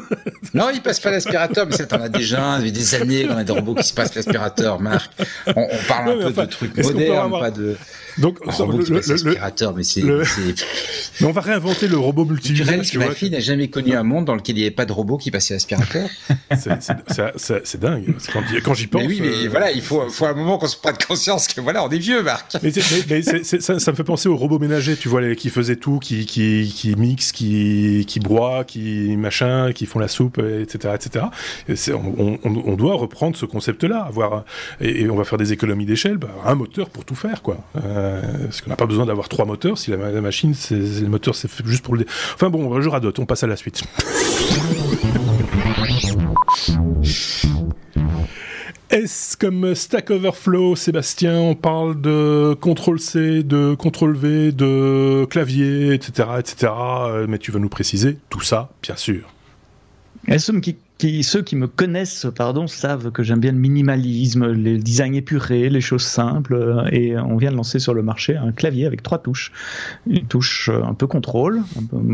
non, il passe pas l'aspirateur, mais ça, t'en as déjà depuis des années qu'on a des robots qui se passent l'aspirateur, Marc. On, parle un peu de trucs modernes, pas de. Donc, le, mais c'est. Mais on va réinventer le robot multi que ma fille n'a jamais connu un monde dans lequel il n'y avait pas de robot qui passait l'aspirateur C'est dingue. Quand, j'y pense. Mais oui, mais euh, voilà, il faut, faut un moment qu'on se prenne conscience que voilà, on est vieux, Marc. Mais, ça, me fait penser aux robots ménagers, tu vois, qui faisaient tout, qui, qui, qui mixent, qui, qui broient, qui machin, qui font la soupe, etc. etc. on, doit reprendre ce concept-là, et, on va faire des économies d'échelle, bah, un moteur pour tout faire, quoi. Euh, parce qu'on n'a pas besoin d'avoir trois moteurs. Si la, machine, le moteur, c'est juste pour le. Enfin bon, je radote. On passe à la suite. Est-ce comme Stack Overflow, Sébastien, on parle de CTRL C, de CTRL V, de clavier, etc., etc. Euh, mais tu vas nous préciser tout ça, bien sûr. Qui ceux qui me connaissent, pardon, savent que j'aime bien le minimalisme, les designs épurés, les choses simples. Euh, et on vient de lancer sur le marché un clavier avec trois touches. Une touche euh, un peu contrôle,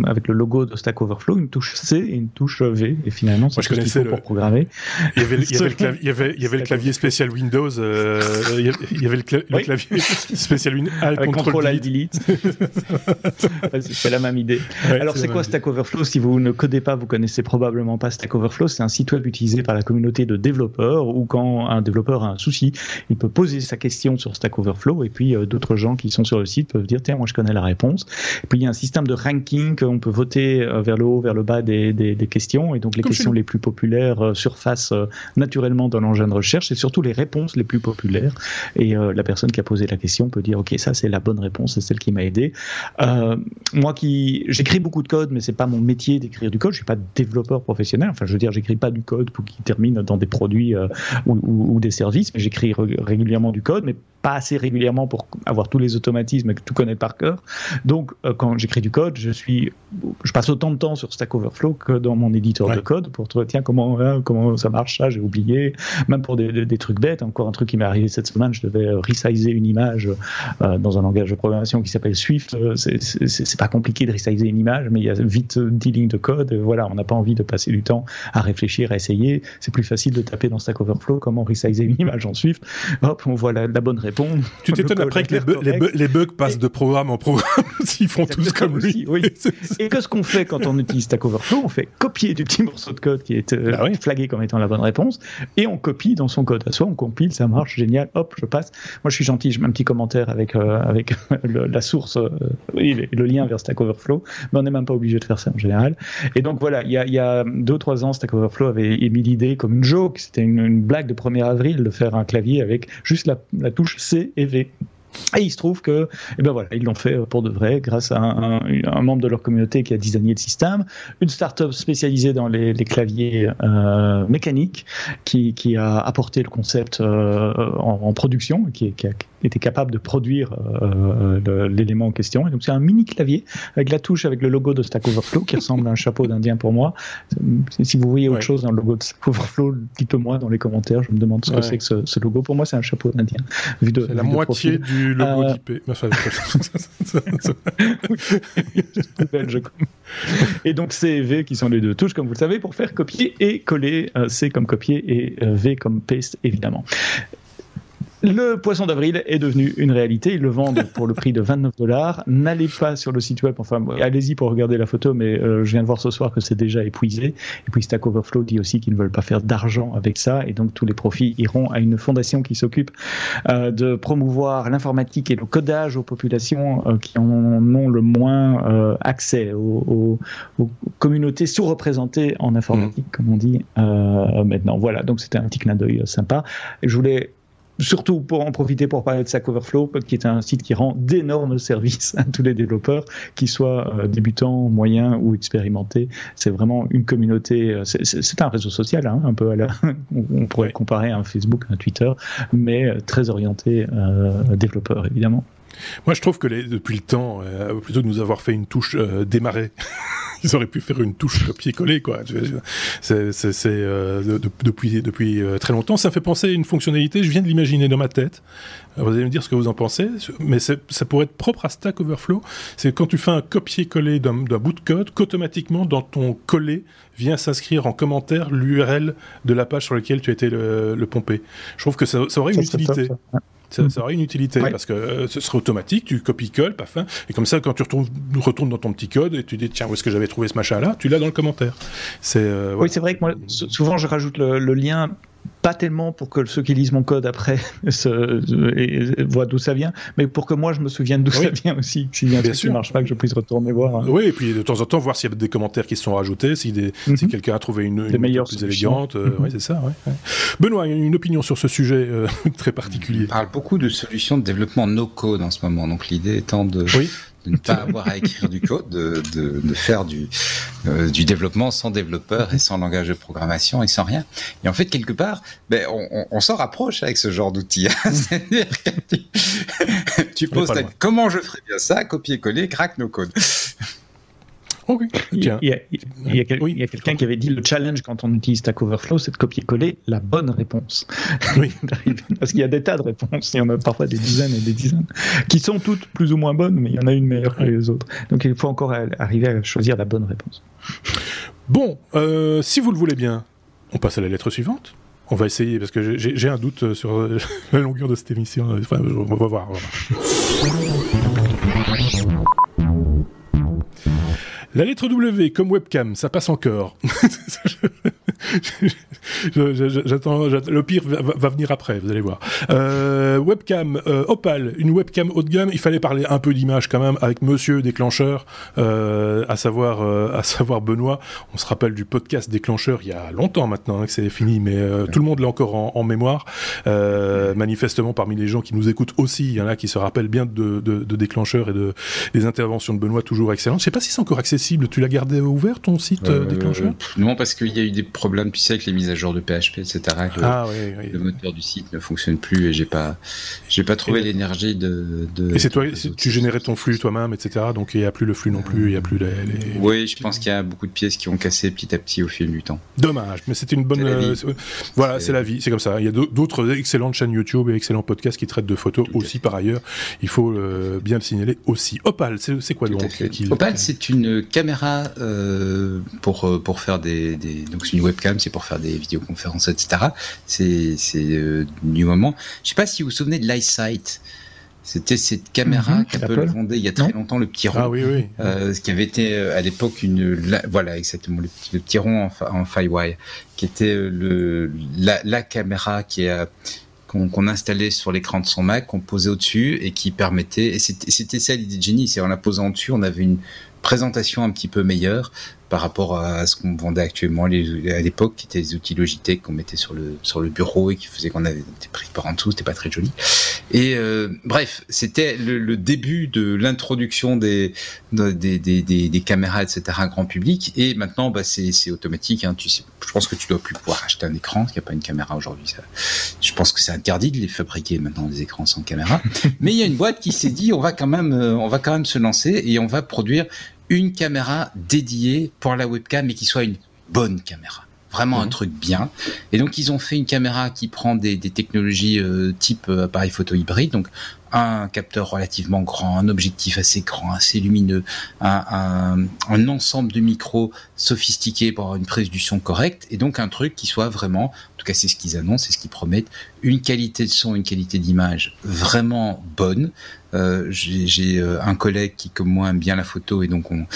avec le logo de Stack Overflow, une touche C et une touche V. Et finalement, c'est ce qu'il faut pour programmer. Il y avait, le, clavier, spécial Windows. Euh, il y avait le, clavier spécial Windows. Avec Control Alt Delete. c'est la même idée. Alors, c'est quoi Stack Overflow Si vous ne codez pas, vous connaissez probablement pas Stack Overflow c'est un site web utilisé par la communauté de développeurs où quand un développeur a un souci, il peut poser sa question sur Stack Overflow et puis euh, d'autres gens qui sont sur le site peuvent dire tiens moi je connais la réponse. Et puis il y a un système de ranking on peut voter euh, vers le haut, vers le bas des, des, questions et donc les questions les plus populaires euh, surfacent naturellement dans l'engin de recherche et surtout les réponses les plus populaires et la personne qui a posé la question peut dire ok ça c'est la bonne réponse, c'est celle qui m'a aidé. moi qui j'écris beaucoup de code mais c'est pas mon métier d'écrire du code, je suis pas développeur professionnel. Enfin je veux dire j'écris pas du code pour qu'il termine dans des produits euh, ou, des services, mais j'écris régulièrement du code, mais pas assez régulièrement pour avoir tous les automatismes et tout connaître par cœur. Donc, euh, quand j'écris du code, je suis, je passe autant de temps sur Stack Overflow que dans mon éditeur de code pour trouver, tiens, comment, hein, comment ça marche, ça, j'ai oublié. Même pour des, des, trucs bêtes. Encore un truc qui m'est arrivé cette semaine, je devais resizer une image euh, dans un langage de programmation qui s'appelle Swift. C'est pas compliqué de resizer une image, mais il y a vite 10 lignes de code. Voilà, on n'a pas envie de passer du temps à réfléchir, à essayer. C'est plus facile de taper dans Stack Overflow comment resizer une image en Swift. Hop, on voit la, bonne réponse. Tu t'étonnes après que les, bugs passent de programme en programme s'ils font tous comme lui. oui. Et que ce qu'on fait quand on utilise Stack Overflow, on fait copier du petit morceau de code qui est euh, bah flagué comme étant la bonne réponse et on copie dans son code. Soit on compile, ça marche, génial, hop, je passe. Moi, je suis gentil, je mets un petit commentaire avec, euh, avec la source euh, et le lien vers Stack Overflow, mais on n'est même pas obligé de faire ça en général. Et donc voilà, il y a, il y a deux trois ans, Stack Overflow avait émis l'idée comme une joke, c'était une, blague de 1er avril de faire un clavier avec juste la, touche C et V. Et il se trouve que, eh ben voilà, ils l'ont fait pour de vrai grâce à un, membre de leur communauté qui a designé le système, une start-up spécialisée dans les, claviers euh, mécaniques qui, a apporté le concept euh, en, production, qui, qui, a, était capable de produire euh, l'élément en question. Et donc c'est un mini clavier avec la touche avec le logo de Stack Overflow qui ressemble à un chapeau d'Indien pour moi. Si vous voyez autre chose dans le logo de Stack Overflow, dites-le moi dans les commentaires. Je me demande ce que c'est que ce, logo. Pour moi, c'est un chapeau d'Indien. C'est la moitié du logo euh... d'IP. et donc C et V qui sont les deux touches, comme vous le savez, pour faire copier et coller. Euh, C comme copier et euh, V comme paste, évidemment. Le poisson d'avril est devenu une réalité. Ils le vendent pour le prix de 29 dollars. N'allez pas sur le site web. Enfin, allez-y pour regarder la photo, mais euh, je viens de voir ce soir que c'est déjà épuisé. Et puis Stack Overflow dit aussi qu'ils ne veulent pas faire d'argent avec ça. Et donc tous les profits iront à une fondation qui s'occupe euh, de promouvoir l'informatique et le codage aux populations euh, qui en ont le moins accès, aux, communautés sous-représentées en informatique, mmh. comme on dit maintenant. Voilà, donc c'était un petit clin d'œil sympa. je voulais surtout pour en profiter pour parler de Stack Overflow, qui est un site qui rend d'énormes services à tous les développeurs, qu'ils soient euh, débutants, moyens ou expérimentés. C'est vraiment une communauté, euh, c'est un réseau social, hein, un peu à la, on pourrait comparer à un Facebook, un Twitter, mais euh, très orienté euh, développeur évidemment. Moi, je trouve que les, depuis le temps, plutôt que de nous avoir fait une touche démarrer ils auraient pu faire une touche copier-coller, quoi. C'est euh, depuis, depuis euh, très longtemps. Ça fait penser à une fonctionnalité, je viens de l'imaginer dans ma tête. Vous allez me dire ce que vous en pensez, mais ça pourrait être propre à Stack Overflow. C'est quand tu fais un copier-coller d'un bout de code, qu'automatiquement, dans ton coller, vient s'inscrire en commentaire l'URL de la page sur laquelle tu as été le, pomper. Je trouve que ça, aurait une utilité. Ça, aurait une utilité parce que euh, ce serait automatique, tu copies-colles, paf, hein, et comme ça, quand tu retournes, retournes dans ton petit code et tu dis tiens, où est-ce que j'avais trouvé ce machin-là, tu l'as dans le commentaire. C'est, euh, Oui, c'est vrai que moi, souvent, je rajoute le lien pas tellement pour que ceux qui lisent mon code après se, voient d'où ça vient, mais pour que moi je me souvienne d'où ça vient aussi. S'il y a un truc qui marche pas, que je puisse retourner voir. Hein. Oui, et puis de temps en temps voir s'il y a des commentaires qui se sont rajoutés, si, mhm. quelqu'un a trouvé une, une plus élégante. Euh, mhm. c'est ça. Ouais, Benoît, une opinion sur ce sujet euh, très particulier. On parle beaucoup de solutions de développement no code en ce moment. Donc l'idée étant de, oui de ne pas avoir à écrire du code, de, de, de faire du, euh, du développement sans développeur et sans langage de programmation et sans rien. Et en fait, quelque part, ben, on, on, s'en rapproche avec ce genre d'outils. tu, tu poses comment je ferais bien ça, copier-coller, crack nos codes. Il y a, quelqu'un qui avait dit le challenge quand on utilise Stack Overflow, c'est de copier-coller la bonne réponse. Oui. Parce qu'il y a des tas de réponses, il y en a parfois des dizaines et des dizaines, qui sont toutes plus ou moins bonnes, mais il y en a une meilleure que les autres. Donc il faut encore arriver à choisir la bonne réponse. Bon, euh, si vous le voulez bien, on passe à la lettre suivante. On va essayer, parce que j'ai un doute sur la longueur de cette émission. Enfin, on va voir. On va voir. La lettre W comme webcam, ça passe encore. J'attends, le pire va, venir après, vous allez voir. Euh, webcam euh, Opal, une webcam haut de gamme. Il fallait parler un peu d'image quand même avec Monsieur déclencheur, euh, à savoir à savoir Benoît. On se rappelle du podcast déclencheur il y a longtemps maintenant hein, que c'est fini, mais tout le monde l'a encore en, mémoire. manifestement, parmi les gens qui nous écoutent aussi, il y en a qui se rappellent bien de, de, de déclencheur et de des interventions de Benoît toujours excellentes. Je sais pas si c'est encore accessible tu l'as gardé ouvert ton site déclencheur? Non, parce qu'il y a eu des problèmes, tu sais, avec les mises à jour de PHP, etc. ah, oui, Le moteur du site ne fonctionne plus et j'ai pas, j'ai pas trouvé l'énergie de, Et c'est toi, tu générais ton flux toi-même, etc. Donc il n'y a plus le flux non plus, il y a plus les. Oui, je pense qu'il y a beaucoup de pièces qui ont cassé petit à petit au fil du temps. Dommage, mais c'était une bonne. Euh, voilà, c'est la vie, c'est comme ça. Il y a d'autres excellentes chaînes YouTube et excellents podcasts qui traitent de photos aussi par ailleurs. Il faut euh, bien le signaler aussi. Opal, c'est quoi donc Opal, c'est une caméra euh, pour pour faire des, des donc c'est une webcam, c'est pour faire des vidéoconférences, etc. C'est c'est euh, du moment. Je sais pas si vous vous souvenez de l'iSight. C'était cette caméra mhm, qu'Apple vendait il y a très longtemps, le petit rond, ah, oui, oui. Euh, qui avait été à l'époque une, voilà exactement le petit, le petit rond en, en Firewire, qui était le la, la caméra qui a qu'on installait sur l'écran de son Mac, qu'on posait au-dessus et qui permettait, et c'était ça l'idée de génie, c'est en la posant au-dessus, on avait une, présentation un petit peu meilleure par rapport à ce qu'on vendait actuellement à l'époque, qui étaient les outils Logitech qu'on mettait sur le sur le bureau et qui faisait qu'on avait des prix par en dessous, c'était pas très joli. Et euh, bref, c'était le, début de l'introduction des des, des, des, caméras, etc. grand public. Et maintenant, bah, c'est automatique. Hein. Tu sais, je pense que tu dois plus pouvoir acheter un écran, parce qu'il n'y a pas une caméra aujourd'hui. Je pense que c'est interdit de les fabriquer maintenant des écrans sans caméra. Mais il y a une boîte qui s'est dit, on va quand même, euh, on va quand même se lancer et on va produire une caméra dédiée pour la webcam, mais qui soit une bonne caméra. Vraiment un mhm. truc bien. Et donc ils ont fait une caméra qui prend des, technologies euh, type euh, appareil photo hybride, donc un capteur relativement grand, un objectif assez grand, assez lumineux, un, un, ensemble de micros sophistiqués pour avoir une prise du son correcte, et donc un truc qui soit vraiment, en tout cas c'est ce qu'ils annoncent, c'est ce qu'ils promettent, une qualité de son, une qualité d'image vraiment bonne. Euh, J'ai euh, un collègue qui, comme moi, aime bien la photo, et donc on,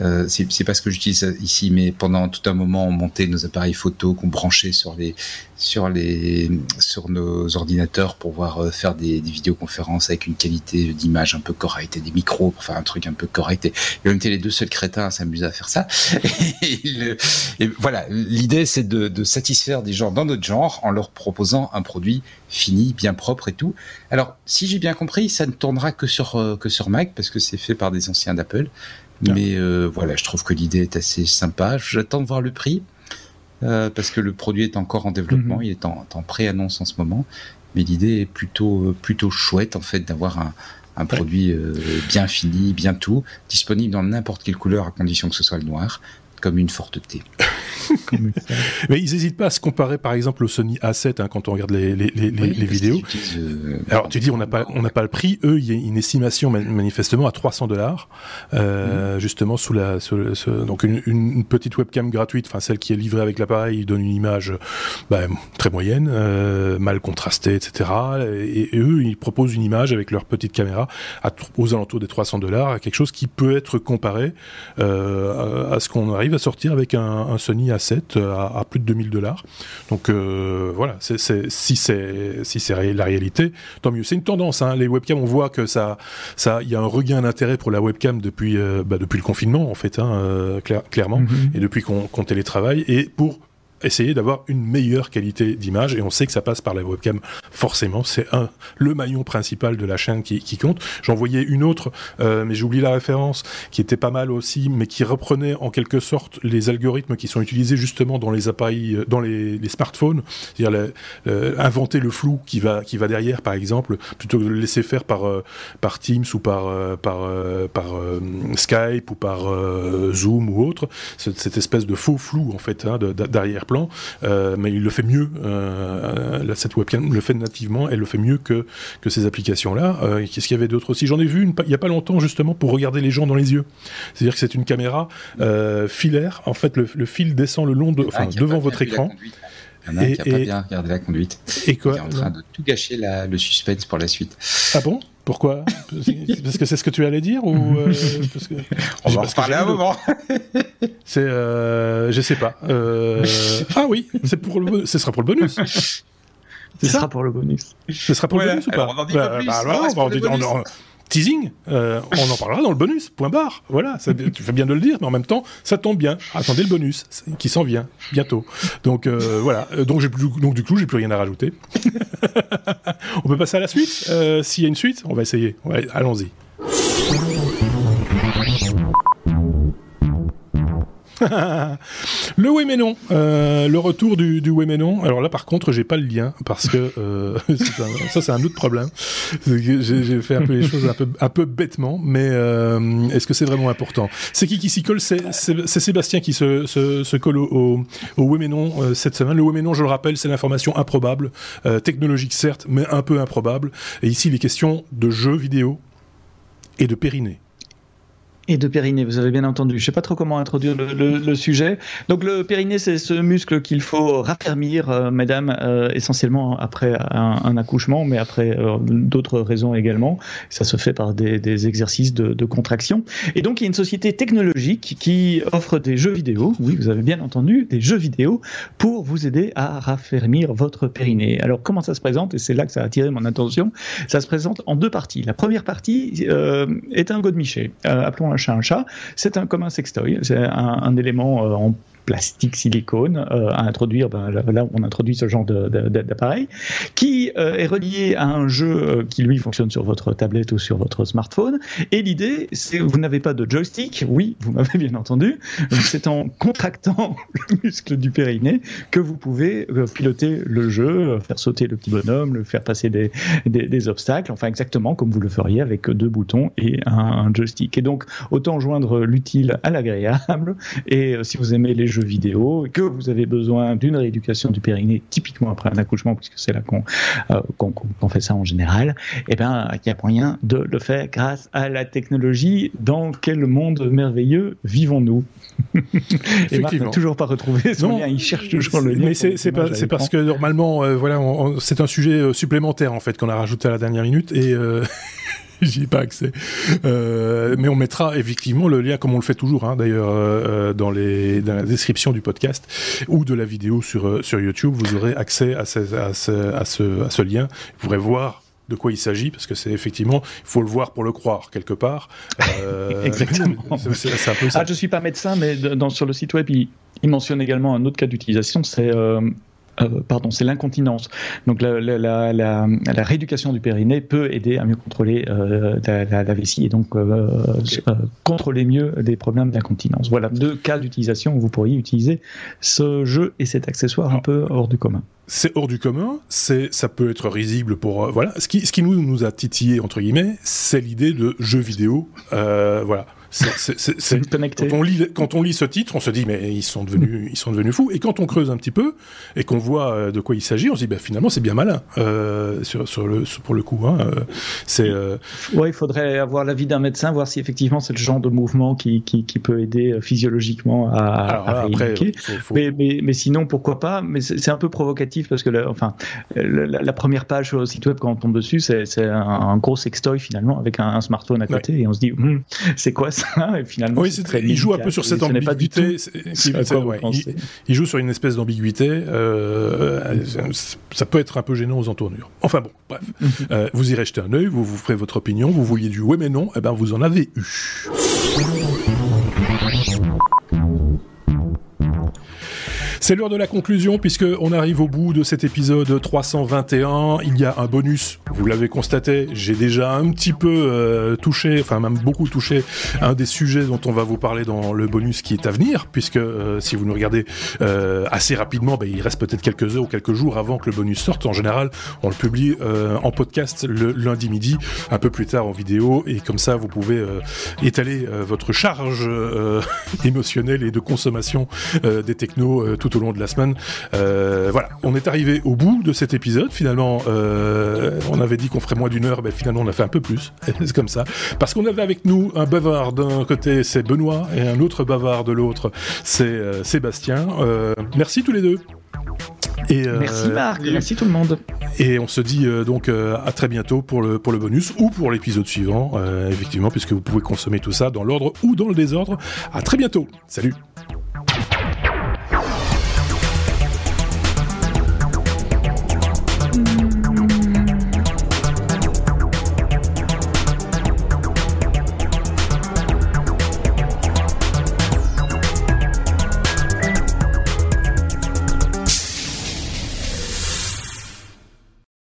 euh, c'est pas ce que j'utilise ici, mais pendant tout un moment, on montait nos appareils photo qu'on branchait sur les sur les sur nos ordinateurs pour pouvoir euh, faire des, des vidéoconférences avec une qualité d'image un peu correcte et des micros pour faire un truc un peu correct. Et, on était les deux seuls crétins à s'amuser à faire ça. Et, voilà, l'idée c'est de, de satisfaire des gens dans notre genre en leur proposant un produit fini, bien propre et tout. Alors, si j'ai bien compris, ça ne tournera que sur euh, que sur Mac parce que c'est fait par des anciens d'Apple. Ah. Mais euh, voilà, je trouve que l'idée est assez sympa. J'attends de voir le prix. Euh, parce que le produit est encore en développement, mhm. il est en, en pré-annonce en ce moment, mais l'idée est plutôt euh, plutôt chouette en fait d'avoir un, un produit euh, bien fini, bien tout, disponible dans n'importe quelle couleur à condition que ce soit le noir, comme une forte thé. Mais ils n'hésitent pas à se comparer, par exemple, au Sony A7 hein, quand on regarde les, les, les, les vidéos. Euh, Alors tu dis on n'a pas on n'a pas le prix. Eux, il y a une estimation manifestement à 300 dollars, euh, mm. justement sous la donc une, une, petite webcam gratuite, enfin celle qui est livrée avec l'appareil, donne une image bah, très moyenne, euh, mal contrastée, etc. Et, eux, ils proposent une image avec leur petite caméra à, aux alentours des 300 dollars, à quelque chose qui peut être comparé à ce qu'on arrive à sortir avec un, un Sony A7 euh, à, plus de 2000 dollars. Donc euh, voilà, si c'est si c'est la réalité, tant mieux. C'est une tendance. Hein. Les webcams, on voit que ça, ça, il y a un regain d'intérêt pour la webcam depuis euh, bah, depuis le confinement en fait, hein, clairement, mm-hmm. et depuis qu'on, qu'on télétravaille, et pour essayer d'avoir une meilleure qualité d'image et on sait que ça passe par la webcam forcément. C'est un le maillon principal de la chaîne qui, compte. J'en voyais une autre euh, mais j'oublie la référence qui était pas mal aussi mais qui reprenait en quelque sorte les algorithmes qui sont utilisés justement dans les appareils euh, dans les, smartphones. C'est-à-dire inventer le flou qui va qui va derrière par exemple plutôt que de le laisser faire par euh, par Teams ou par euh, par par Skype ou par Zoom ou autre. Cette, cette, espèce de faux flou en fait hein, derrière plan, euh, mais il le fait mieux. Euh, cette webcam le fait nativement, elle le fait mieux que, que ces applications-là. Euh, qu'est-ce qu'il y avait d'autre aussi? J'en ai vu une, il n'y a pas longtemps justement pour regarder les gens dans les yeux. C'est-à-dire que c'est une caméra filaire. En fait, le, fil descend le long de, enfin, devant votre écran. Il y en a un qui n'a pas bien regardé la conduite. Et quoi Il est en train de tout gâcher la, le suspense pour la suite. Ah bon? Pourquoi Parce que c'est ce que tu allais dire ou euh, parce que... On va en parler un moment. c'est, euh, je sais pas. Euh... Ah oui, c'est pour le, ce sera pour le bonus. Ce sera pour le bonus. Ce sera pour le bonus ou pas On en dit pas bah, plus. Bah, alors, on va en dire, teasing, euh, on en parlera dans le bonus, point barre. Voilà, tu fais bien de le dire, mais en même temps, ça tombe bien. Attendez le bonus qui s'en vient bientôt. Donc euh, voilà, euh, donc, du coup, j'ai plus rien à rajouter. on peut passer à la suite. S'il y a une suite, on va essayer. Allons-y. Le oui mais non, le retour du, du oui mais non. Alors là par contre j'ai pas le lien parce que euh, ça c'est un autre problème. J'ai fait un peu les choses un peu, bêtement, mais euh, est-ce que c'est vraiment important? C'est qui qui s'y colle? C'est Sébastien qui se, colle au, au, au oui mais non euh, cette semaine. Le oui mais non, je le rappelle, c'est l'information improbable, technologique certes, mais un peu improbable. Et ici les questions de jeux vidéo et de périnée et de périnée, vous avez bien entendu. Je ne sais pas trop comment introduire le, sujet. Donc le périnée, c'est ce muscle qu'il faut raffermir, euh, mesdames, euh, essentiellement après un, accouchement, mais après euh, d'autres raisons également. Ça se fait par des, exercices de, contraction. Et donc il y a une société technologique qui offre des jeux vidéo, oui, vous avez bien entendu, des jeux vidéo pour vous aider à raffermir votre périnée. Alors comment ça se présente? Et c'est là que ça a attiré mon attention. Ça se présente en deux parties. La première partie est un godemiché, appelons chat un chat, c'est un, comme un sextoy, c'est un, un élément euh, en plastique silicone euh, à introduire, ben, là on introduit ce genre d'appareil, qui euh, est relié à un jeu euh, qui lui fonctionne sur votre tablette ou sur votre smartphone. Et l'idée, c'est vous n'avez pas de joystick, oui, vous m'avez bien entendu, c'est en contractant le muscle du périnée que vous pouvez piloter le jeu, faire sauter le petit bonhomme, le faire passer des, obstacles, enfin exactement comme vous le feriez avec deux boutons et un joystick. Et donc, autant joindre l'utile à l'agréable. Et si vous aimez les jeux vidéo que vous avez besoin d'une rééducation du périnée, typiquement après un accouchement, puisque c'est là qu'on euh, fait ça en général, eh bien, il y a moyen de le faire grâce à la technologie. Dans quel monde merveilleux vivons-nous? Et Marc n'a toujours pas retrouvé son lien, il cherche toujours le lien. Mais c'est parce que normalement, euh, voilà, c'est un sujet euh, supplémentaire en fait qu'on a rajouté à la dernière minute et j'y ai pas accès. Euh, mais on mettra effectivement le lien, comme on le fait toujours, hein, d'ailleurs, euh, dans, les, dans la description du podcast ou de la vidéo sur, sur YouTube. Vous aurez accès à ce, à ce, à ce, à ce lien. Vous pourrez voir de quoi il s'agit, parce que c'est effectivement, il faut le voir pour le croire quelque part. Euh, Exactement. C'est un peu ça. Ah, je suis pas médecin, mais dans, sur le site web, il, il mentionne également un autre cas d'utilisation, c'est euh, euh, pardon, c'est l'incontinence. Donc la, la, la, la, rééducation du périnée peut aider à mieux contrôler euh, la, vessie et donc euh, contrôler mieux des problèmes d'incontinence. Voilà deux cas d'utilisation où vous pourriez utiliser ce jeu et cet accessoire un peu hors du commun. C'est hors du commun, c'est ça peut être risible pour voilà. Ce qui ce qui nous nous a titillé entre guillemets, c'est l'idée de jeu vidéo. voilà c'est connecté. Quand on, lit, quand on lit ce titre, on se dit mais ils sont devenus, ils sont devenus fous. Et quand on creuse un petit peu et qu'on voit euh, de quoi il s'agit, on se dit ben, finalement c'est bien malin euh, sur, sur, le, pour le coup. Hein, euh, c'est. Euh... Ouais, il faudrait avoir l'avis d'un médecin, voir si effectivement c'est le genre de mouvement qui, qui, qui peut aider physiologiquement à, Alors, à après, faut... Mais, mais, mais, sinon pourquoi pas? Mais c'est un peu provocatif parce que la, enfin la, première page sur le site web quand on tombe dessus, c'est un, un, gros sextoy finalement avec un, smartphone à côté et on se dit hum, c'est quoi et finalement, oui, il joue un peu sur cette ambiguïté. il, joue sur une espèce d'ambiguïté. Euh, ça peut être un peu gênant aux entournures. Enfin bon, bref. Mhm. euh, vous irez jeter un œil, vous vous ferez votre opinion, vous vouliez du oui mais non, et eh ben vous en avez eu. C'est l'heure de la conclusion puisque on arrive au bout de cet épisode 321. Il y a un bonus, vous l'avez constaté, j'ai déjà un petit peu euh, touché, enfin même beaucoup touché, un des sujets dont on va vous parler dans le bonus qui est à venir, puisque euh, si vous nous regardez euh, assez rapidement, ben, il reste peut-être quelques heures ou quelques jours avant que le bonus sorte. En général, on le publie en podcast le lundi midi, un peu plus tard en vidéo, et comme ça vous pouvez étaler votre charge émotionnelle et de consommation des technos au long de la semaine. Euh, voilà, on est arrivé au bout de cet épisode. Finalement, euh, on avait dit qu'on ferait moins d'une heure, mais finalement on a fait un peu plus. c'est comme ça. Parce qu'on avait avec nous un bavard d'un côté, c'est Benoît, et un autre bavard de l'autre, c'est euh, Sébastien. merci tous les deux. Et merci Marc, merci tout le monde. Et on se dit donc à très bientôt pour le, pour le bonus ou pour l'épisode suivant, effectivement, puisque vous pouvez consommer tout ça dans l'ordre ou dans le désordre. À très bientôt. Salut.